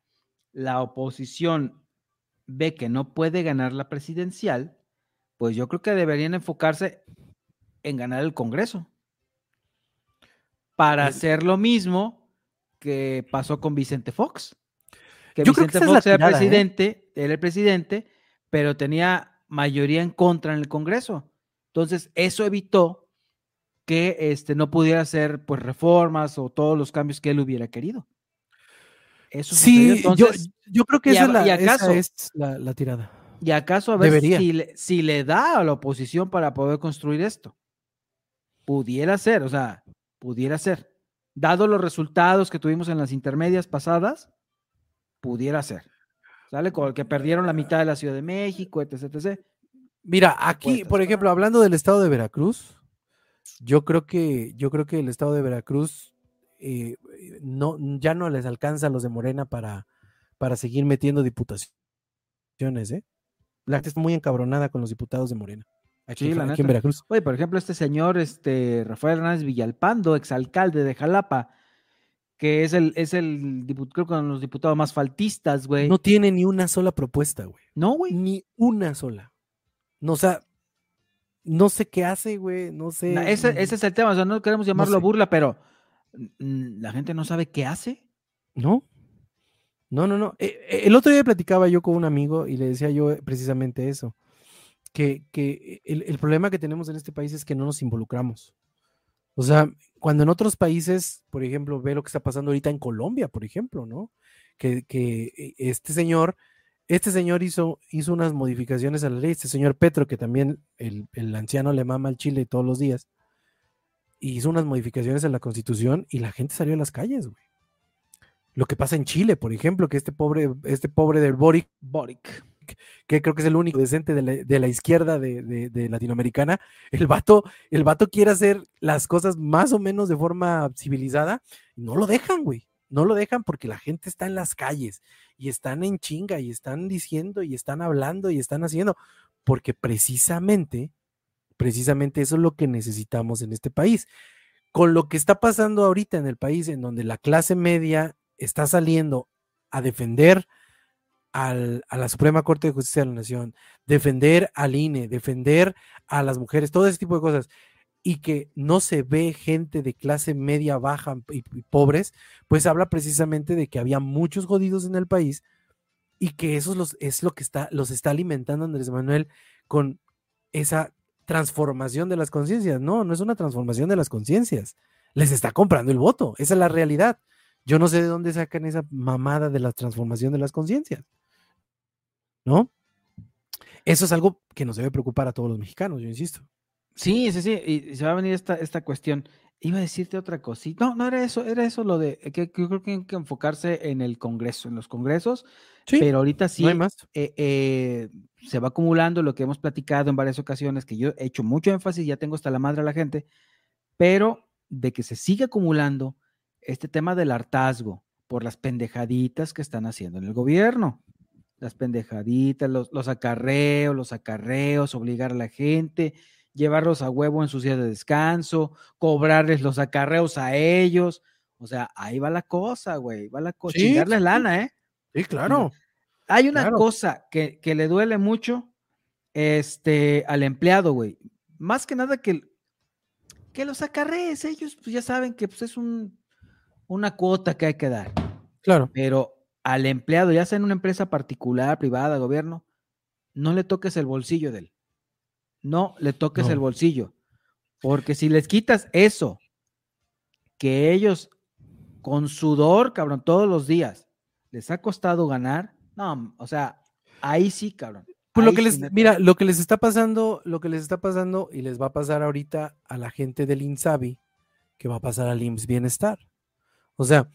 la oposición ve que no puede ganar la presidencial, pues yo creo que deberían enfocarse en ganar el Congreso. Para hacer lo mismo que pasó con Vicente Fox. Que Vicente Fox era ¿eh? presidente, era el presidente, pero tenía mayoría en contra en el Congreso. Entonces, eso evitó que este, no pudiera hacer pues reformas o todos los cambios que él hubiera querido. Eso sí, yo, creo que esa, es la, tirada. ¿Y acaso a ver si si le, da a la oposición para poder construir esto? Pudiera ser, o sea, pudiera ser. Dado los resultados que tuvimos en las intermedias pasadas, pudiera ser. ¿Sale? Con el que perdieron la mitad de la Ciudad de México, etc. etc. Mira, aquí, por ejemplo, hablando del estado de Veracruz, yo creo que, yo creo que el estado de Veracruz eh, no, ya no les alcanza a los de Morena para, para seguir metiendo diputaciones, ¿eh? La gente está muy encabronada con los diputados de Morena. Aquí, en Veracruz. Oye, por ejemplo, este señor, este Rafael Hernández Villalpando, exalcalde de Jalapa, que es el, es el creo con los diputados más faltistas, güey. No tiene ni una sola propuesta, güey. No, güey. Ni una sola. No, o sea, no sé qué hace, güey. No sé. ese, es el tema, o sea, no queremos llamarlo burla, pero la gente no sabe qué hace. No. No, no, no. Eh, eh, el otro día platicaba yo con un amigo y le decía yo precisamente eso. Que, el, problema que tenemos en este país es que no nos involucramos. O sea, cuando en otros países, por ejemplo, ve lo que está pasando ahorita en Colombia, por ejemplo, ¿no? Que, eh, este señor, este señor hizo, hizo unas modificaciones a la ley, este señor Petro, que también el, el anciano le mama al Chile todos los días, hizo unas modificaciones en la constitución y la gente salió a las calles, güey. Lo que pasa en Chile, por ejemplo, que este pobre, este pobre del Boric, Boric, que creo que es el único decente de la, izquierda de, latinoamericana, el vato, el vato quiere hacer las cosas más o menos de forma civilizada, no lo dejan, güey. No lo dejan porque la gente está en las calles y están en chinga y están diciendo y están hablando y están haciendo, porque precisamente precisamente eso es lo que necesitamos en este país. Con lo que está pasando ahorita en el país, en donde la clase media está saliendo a defender a la Suprema Corte de Justicia de la Nación, defender al INE, defender a las mujeres, todo ese tipo de cosas, y que no se ve gente de clase media baja y, pobres, pues habla precisamente de que había muchos jodidos en el país y que eso los, es lo que está, los está alimentando Andrés Manuel con esa transformación de las conciencias. No, no es una transformación de las conciencias. Les está comprando el voto. Esa es la realidad. Yo no sé de dónde sacan esa mamada de la transformación de las conciencias. ¿No? Eso es algo que nos debe preocupar a todos los mexicanos, yo insisto. Sí, sí, sí, y se va a venir esta, esta cuestión. Iba a decirte otra cosita. No, no era eso, era eso lo de que, que yo creo que hay que enfocarse en el Congreso, en los congresos, Sí, pero ahorita sí no hay más. eh, eh, se va acumulando lo que hemos platicado en varias ocasiones, que yo he hecho mucho énfasis, ya tengo hasta la madre a la gente, pero de que se sigue acumulando este tema del hartazgo por las pendejaditas que están haciendo en el gobierno. Las pendejaditas, los, los acarreos, los acarreos, obligar a la gente, llevarlos a huevo en sus días de descanso, cobrarles los acarreos a ellos. O sea, ahí va la cosa, güey, va la cosa. Sí, lana, ¿eh? Sí, claro. Hay una Claro. cosa que, que le duele mucho este, al empleado, güey. Más que nada que, que los acarrees, ellos pues, ya saben que pues, es un, una cuota que hay que dar. Claro. Pero al empleado, ya sea en una empresa particular, privada, gobierno, no le toques el bolsillo de él. No le toques el bolsillo. Porque si les quitas eso, que ellos con sudor, cabrón, todos los días, les ha costado ganar, no, o sea, ahí sí, cabrón. Pues lo que les, mira, lo que les está pasando, lo que les está pasando y les va a pasar ahorita a la gente del INSABI, que va a pasar al IMSS Bienestar. O sea,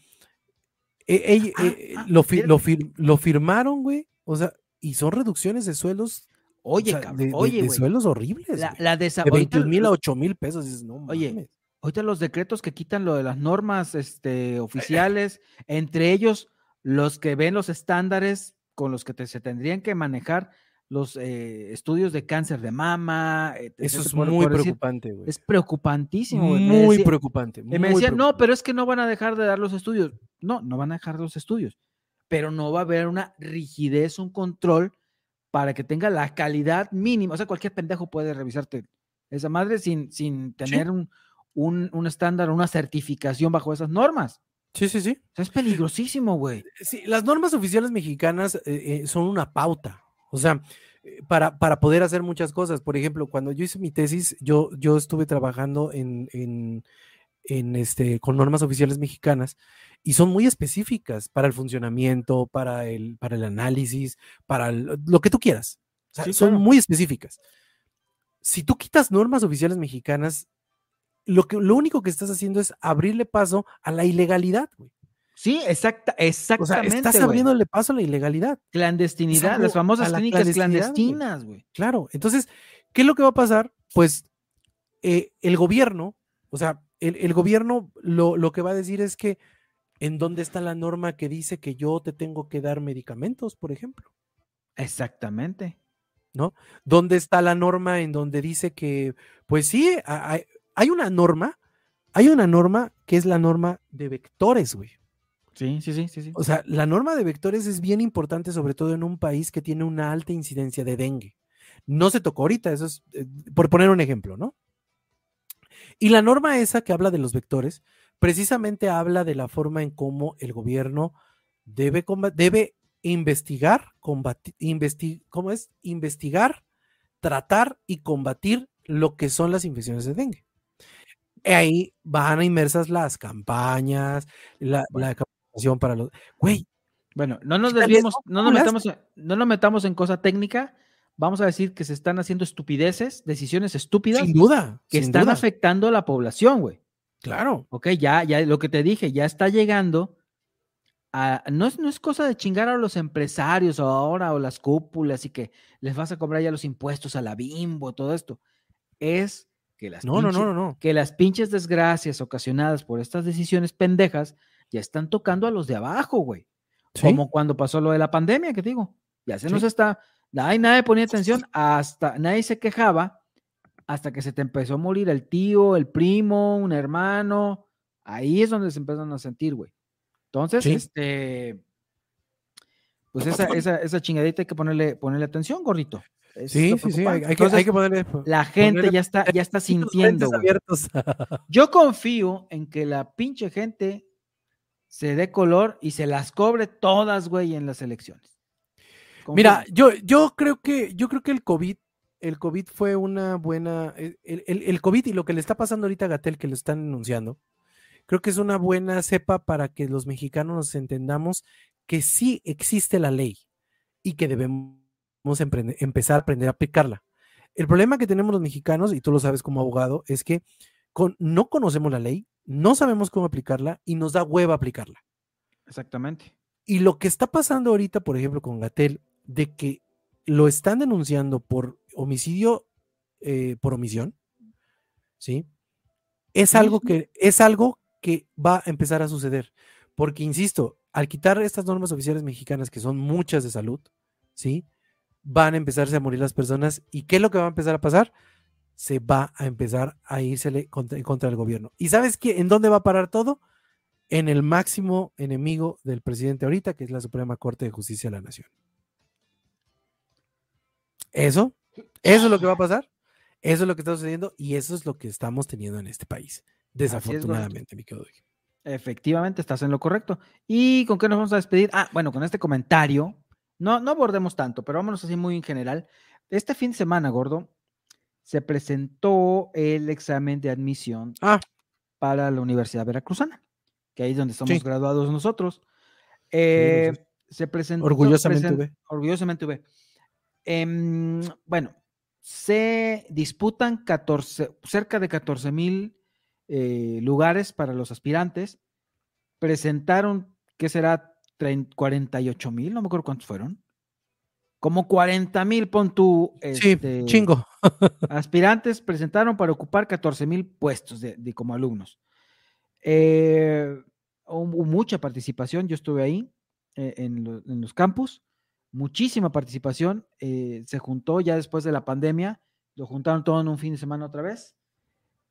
eh, ah, lo, fi- lo, fir- lo firmaron, güey. O sea, y son reducciones de sueldos, o Oye, sea, cabrón, de, de- oye, de sueldos horribles. la, la de 21 mil a lo- 8 mil pesos. dices, no Oye, mames. Ahorita los decretos que quitan lo de las normas este, oficiales, entre ellos los que ven los estándares con los que te- se tendrían que manejar los eh, estudios de cáncer de mama. eh, Eso es por- muy por preocupante, güey. Es preocupantísimo. Muy decía- preocupante. y muy me decían, no, pero es que no van a dejar de dar los estudios. No, no van a dejar los estudios, pero no va a haber una rigidez, un control para que tenga la calidad mínima. O sea, cualquier pendejo puede revisarte esa madre sin, sin tener un, un, un estándar, una certificación bajo esas normas. Sí, sí, sí. O sea, es peligrosísimo, güey. Sí, las normas oficiales mexicanas eh, eh, son una pauta, o sea, eh, para, para poder hacer muchas cosas. Por ejemplo, cuando yo hice mi tesis, yo, yo estuve trabajando en, en, en este, con normas oficiales mexicanas y son muy específicas para el funcionamiento, para el, para el análisis, para el- lo que tú quieras. O sea, Sí, son claro. muy específicas. Si tú quitas normas oficiales mexicanas, lo, que, lo único que estás haciendo es abrirle paso a la ilegalidad, güey. Sí, exacta, O sea, exactamente. estás abriéndole paso a la ilegalidad. Clandestinidad, las famosas clínicas clandestinas, güey. Claro. Entonces, ¿qué es lo que va a pasar? Pues eh, el gobierno, o sea, el, el gobierno lo, lo que va a decir es que en dónde está la norma que dice que yo te tengo que dar medicamentos, por ejemplo. Exactamente. ¿Dónde está la norma en donde dice que, pues sí, ha- hay, hay una norma, hay una norma que es la norma de vectores, güey. Sí, sí, sí, sí, sí. O sea, la norma de vectores es bien importante, sobre todo en un país que tiene una alta incidencia de dengue. No se tocó ahorita, eso es eh, por poner un ejemplo, ¿no? Y la norma esa que habla de los vectores, precisamente habla de la forma en cómo el gobierno debe, debe investigar, combatir, ¿cómo es? Investigar, tratar y combatir lo que son las infecciones de dengue. Y ahí van inmersas las campañas, la, la capacitación para los... Güey, Bueno, no nos desviemos, no ¿cómo nos, metamos, no nos metamos en cosa técnica. Vamos a decir que se están haciendo estupideces, decisiones estúpidas sin duda, que sin están duda, afectando a la población, güey. Claro, Ok, ya, ya lo que te dije, ya está llegando a, no es, no es cosa de chingar a los empresarios ahora o las cúpulas y que les vas a cobrar ya los impuestos a la bimbo, todo esto. Es que las, no, no, pinche- no, no, no. que las pinches desgracias ocasionadas por estas decisiones pendejas ya están tocando a los de abajo, güey. Sí, Como cuando pasó lo de la pandemia, que digo. Ya se nos está. Nadie, nadie ponía atención, hasta nadie se quejaba, hasta que se te empezó a morir el tío, el primo, un hermano. Ahí es donde se empezaron a sentir, güey. Entonces, Sí. este. Pues esa, esa, esa chingadita hay que ponerle, ponerle atención, gordito. Es sí, sí, sí, hay, que, hay Entonces, que ponerle... la gente ponerle- ya está, ya está sintiendo, güey. Yo confío en que la pinche gente se dé color y se las cobre todas, güey, en las elecciones. Mira, yo, yo creo que, yo creo que el COVID, el COVID fue una buena, el, el- el COVID y lo que le está pasando ahorita a Gatel, que lo están anunciando, creo que es una buena cepa para que los mexicanos nos entendamos que sí existe la ley y que debemos empezar a aprender a aplicarla. El problema que tenemos los mexicanos, y tú lo sabes como abogado, es que con, no conocemos la ley, no sabemos cómo aplicarla y nos da hueva aplicarla. Exactamente. Y lo que está pasando ahorita, por ejemplo, con Gatel, de que lo están denunciando por homicidio eh, por omisión, ¿sí? Es algo que es algo que va a empezar a suceder, porque insisto, al quitar estas normas oficiales mexicanas que son muchas de salud, ¿sí? Van a empezarse a morir las personas y ¿qué es lo que va a empezar a pasar? Se va a empezar a irse contra, contra el gobierno. ¿Y sabes qué? ¿En dónde va a parar todo? En el máximo enemigo del presidente ahorita, que es la Suprema Corte de Justicia de la Nación. Eso, eso es lo que va a pasar. Eso es lo que está sucediendo y eso es lo que estamos teniendo en este país, desafortunadamente, mi querido. Efectivamente, estás en lo correcto. ¿Y con qué nos vamos a despedir? Ah, bueno, con este comentario. No, no abordemos tanto, pero vámonos así muy en general. Este fin de semana, gordo, se presentó el examen de admisión ah. para la Universidad Veracruzana, que ahí es donde estamos graduados nosotros. Eh, se presentó. Orgullosamente Orgullosamente V. Em, bueno, se disputan 14, cerca de 14 mil eh, lugares para los aspirantes. Presentaron, ¿qué será? 48 mil, no me acuerdo cuántos fueron. Como 40 mil, pon tú. Este, chingo. aspirantes presentaron para ocupar 14 mil puestos de, como alumnos. Eh, hubo mucha participación, yo estuve ahí eh, en, en, los campus muchísima participación. Eh, se juntó ya después de la pandemia, lo juntaron todo en un fin de semana otra vez.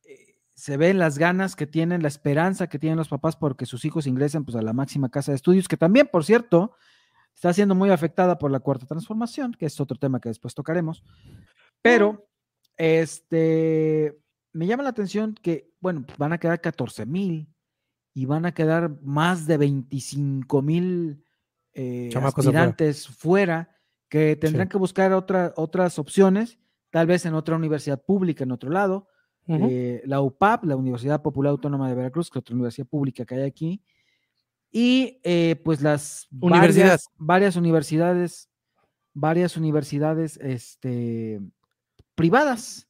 Eh, se ven las ganas que tienen, la esperanza que tienen los papás porque sus hijos ingresen pues, a la máxima casa de estudios, que también, por cierto, está siendo muy afectada por la cuarta transformación, que es otro tema que después tocaremos. Pero, este, me llama la atención que, bueno, van a quedar 14 mil y van a quedar más de 25 mil eh, aspirantes fuera. que tendrán que buscar otras opciones, tal vez en otra universidad pública en otro lado. Eh, la UPAP, la Universidad Popular Autónoma de Veracruz, que es otra universidad pública que hay aquí. Y eh, pues las universidades. Varias, universidades, varias universidades este, privadas,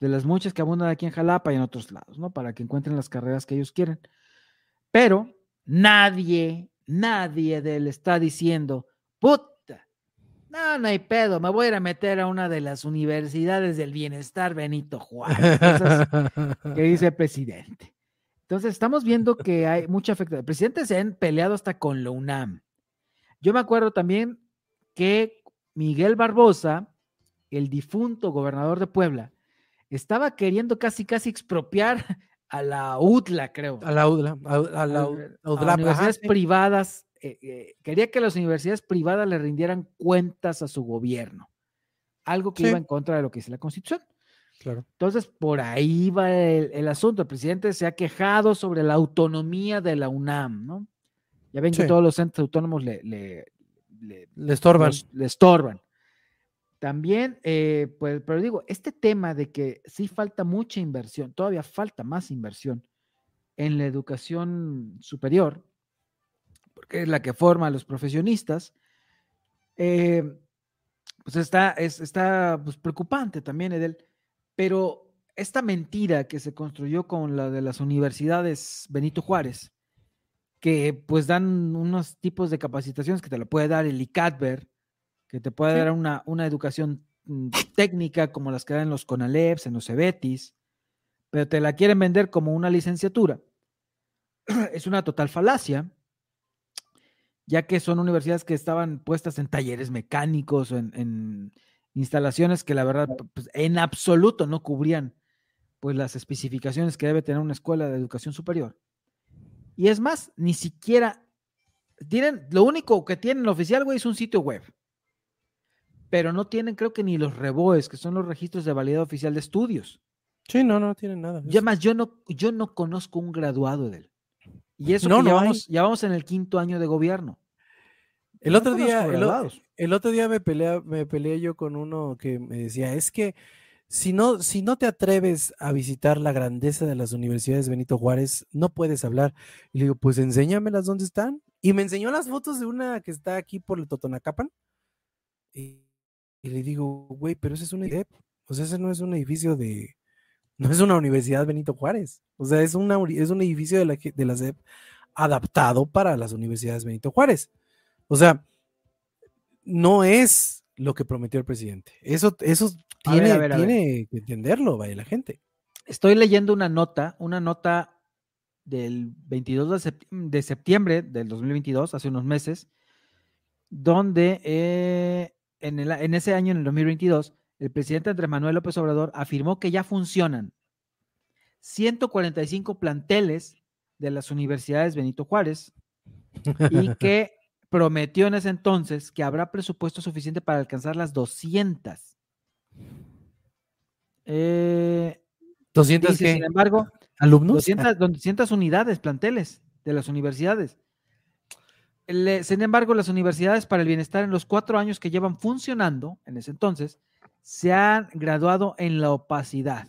de las muchas que abundan aquí en Jalapa y en otros lados, ¿no? Para que encuentren las carreras que ellos quieren. Pero nadie, nadie de él está diciendo, puta, no, no hay pedo, me voy a ir a meter a una de las universidades del bienestar Benito Juárez, que dice el presidente. Entonces, estamos viendo que hay mucha afectación. El presidente se han peleado hasta con la UNAM. Yo me acuerdo también que Miguel Barbosa, el difunto gobernador de Puebla, estaba queriendo casi, casi expropiar a la UDLA, creo. A la UDLA, a, la, universidades privadas. Eh, eh, quería que las universidades privadas le rindieran cuentas a su gobierno. Algo que iba en contra de lo que dice la Constitución. Claro. Entonces, por ahí va el, asunto. El presidente se ha quejado sobre la autonomía de la UNAM, ¿no? Ya ven que todos los centros autónomos le, le, estorban. le estorban. También, eh, pues, pero digo, este tema de que sí falta mucha inversión, todavía falta más inversión en la educación superior, porque es la que forma a los profesionistas, eh, pues está, es, está pues, preocupante también, Edel. Pero esta mentira que se construyó con la de las universidades Benito Juárez, que pues dan unos tipos de capacitaciones que te lo puede dar el ICADBER, que te puede dar una, una, educación mm, técnica como las que dan los CONALEPS, en los CEBETIS, pero te la quieren vender como una licenciatura. Es una total falacia, ya que son universidades que estaban puestas en talleres mecánicos, en, en instalaciones que la verdad pues, en absoluto no cubrían pues las especificaciones que debe tener una escuela de educación superior. Y es más, ni siquiera tienen, lo único que tienen oficial, güey, es un sitio web pero no tienen, creo que ni los reboes, que son los registros de validad oficial de estudios. Sí, no, no tienen nada. Y además, yo no, yo no conozco un graduado de él. Y eso no, ya, vamos, ya, vamos, en el quinto año de gobierno. El otro día, el, otro día me peleé, me peleé yo con uno que me decía, es que si no, si no te atreves a visitar la grandeza de las universidades Benito Juárez, no puedes hablar. Y le digo, pues enséñamelas dónde están. Y me enseñó las fotos de una que está aquí por el Totonacapan. Y Y le digo, güey, pero ese es un EDEP. O sea, ese no es un edificio de. No es una universidad Benito Juárez. O sea, es, una, es un edificio de la, de la SEP adaptado para las universidades Benito Juárez. O sea, no es lo que prometió el presidente. Eso, eso tiene, tiene que entenderlo, vaya la gente. Estoy leyendo una nota, una nota del 22 de septiembre del 2022, hace unos meses, donde eh, en, en ese año, en el 2022, el presidente Andrés Manuel López Obrador afirmó que ya funcionan 145 planteles de las universidades Benito Juárez y que prometió en ese entonces que habrá presupuesto suficiente para alcanzar las 200. Eh, ¿200 qué? Sin embargo, ¿Alumnos? 200, unidades, planteles de las universidades. Sin embargo, las universidades para el bienestar en los cuatro años que llevan funcionando en ese entonces se han graduado en la opacidad.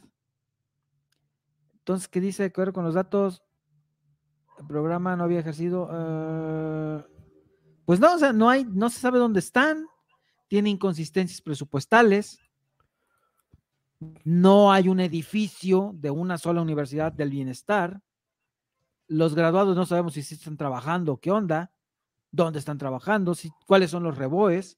Entonces, ¿qué dice de acuerdo con los datos? El programa no había ejercido. Eh, pues no, o sea, no hay, no se sabe dónde están, tiene inconsistencias presupuestales, no hay un edificio de una sola universidad del bienestar. Los graduados no sabemos si están trabajando, qué onda, dónde están trabajando, si, cuáles son los reboes.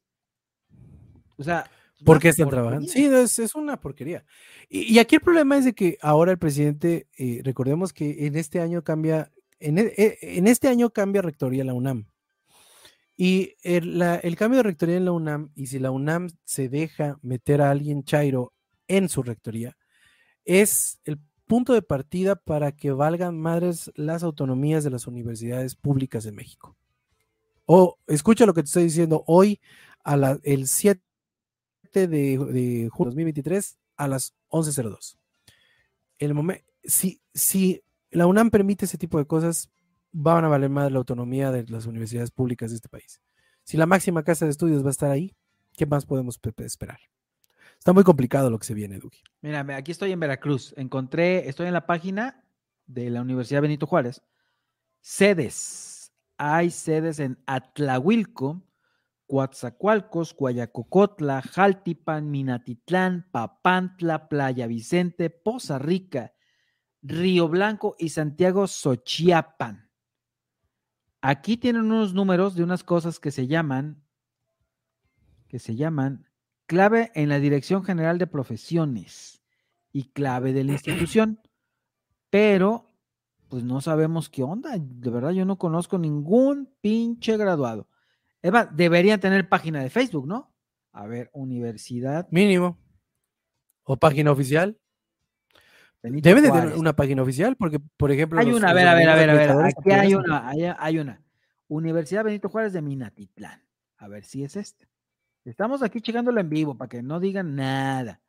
O sea, ¿Por qué están trabajando? Sí, es, una porquería. Y, aquí el problema es de que ahora el presidente, eh, recordemos que en este año cambia, en, e, e, en, este año cambia rectoría la UNAM. Y el, el, cambio de rectoría en la UNAM, y si la UNAM se deja meter a alguien chairo en su rectoría, es el punto de partida para que valgan madres las autonomías de las universidades públicas de México. O escucha lo que te estoy diciendo hoy, a la, el 7 de, de junio de 2023 a las 11.02. El momento, si, si la UNAM permite ese tipo de cosas, van a valer más la autonomía de las universidades públicas de este país. Si la máxima casa de estudios va a estar ahí, ¿qué más podemos esperar? Está muy complicado lo que se viene, Dugi. Mira, aquí estoy en Veracruz. Encontré, estoy en la página de la Universidad Benito Juárez. Sedes. Hay sedes en Atlahuilco, Coatzacoalcos, Guayacocotla, Jaltipan, Minatitlán, Papantla, Playa Vicente, Poza Rica, Río Blanco y Santiago Xochiapan. Aquí tienen unos números de unas cosas que se llaman, que se llaman clave en la Dirección General de Profesiones y clave de la institución, pero pues no sabemos qué onda. De verdad, yo no conozco ningún pinche graduado. Eva, deberían tener página de Facebook, ¿no? A ver, universidad. Mínimo. O página oficial. Debe de tener una página oficial, porque, por ejemplo. Hay una, a ver, a ver, a ver, a ver. Aquí hay una, hay, una. Universidad Benito Juárez de Minatitlán. A ver si es esta. Estamos aquí checándolo en vivo para que no digan nada.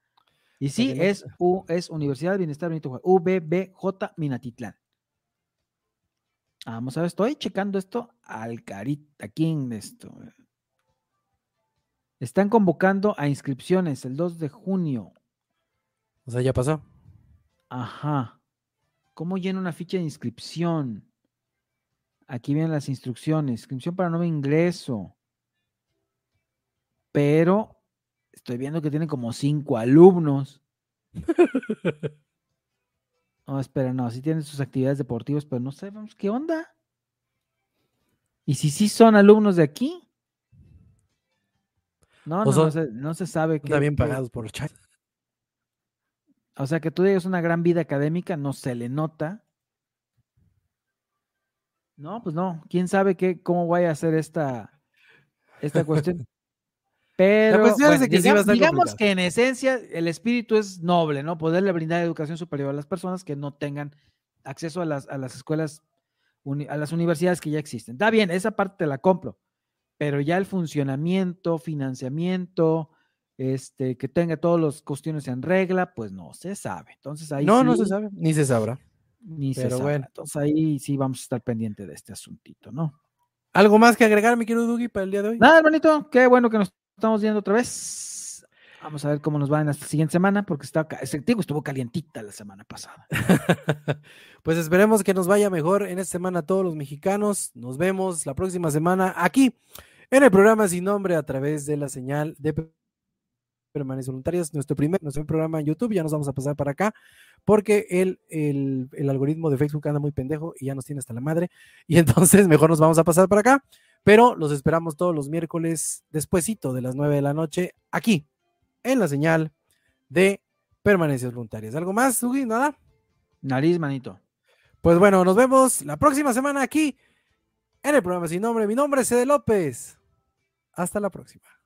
Y sí, es, U, es Universidad de Bienestar Benito Juárez, UBBJ Minatitlán. Vamos a ver, estoy checando esto al carita, aquí en esto. Están convocando a inscripciones el 2 de junio. O sea, ya pasó. Ajá. ¿Cómo lleno una ficha de inscripción? Aquí vienen las instrucciones. Inscripción para nuevo ingreso. Pero estoy viendo que tienen como cinco alumnos. No, espera, no, sí tienen sus actividades deportivas, pero no sabemos qué onda. ¿Y si sí son alumnos de aquí? No, no, no, se, no se sabe. Está bien pagados por el chat. O sea, que tú digas una gran vida académica, no se le nota. No, pues no. ¿Quién sabe qué, cómo vaya a ser esta, esta cuestión? Pero digamos, que en esencia el espíritu es noble, ¿no? Poderle brindar educación superior a las personas que no tengan acceso a las, a las escuelas, a las universidades que ya existen. Está bien, esa parte te la compro, pero ya el funcionamiento, financiamiento, este, que tenga todas las cuestiones en regla, pues no se sabe. Entonces ahí No, no se sabe, ni se sabrá. Ni se sabe. Bueno. Entonces ahí sí vamos a estar pendiente de este asuntito, ¿no? ¿Algo más que agregar, mi querido Dugi, para el día de hoy? Nada, hermanito, qué bueno que nos estamos viendo otra vez. Vamos a ver cómo nos va en la siguiente semana, porque está, estuvo calientita la semana pasada. pues esperemos que nos vaya mejor en esta semana todos los mexicanos. Nos vemos la próxima semana aquí en el programa Sin Nombre a través de la señal de Permanece Voluntarias, nuestro primer, nuestro programa en YouTube, ya nos vamos a pasar para acá, porque el, el, el, algoritmo de Facebook anda muy pendejo y ya nos tiene hasta la madre, y entonces mejor nos vamos a pasar para acá, pero los esperamos todos los miércoles despuesito de las 9 de la noche, aquí, en la señal de Permanencias Voluntarias. ¿Algo más, Ugi? ¿Nada? Nariz, manito. Pues bueno, nos vemos la próxima semana aquí en el programa Sin Nombre. Mi nombre es Ede López. Hasta la próxima.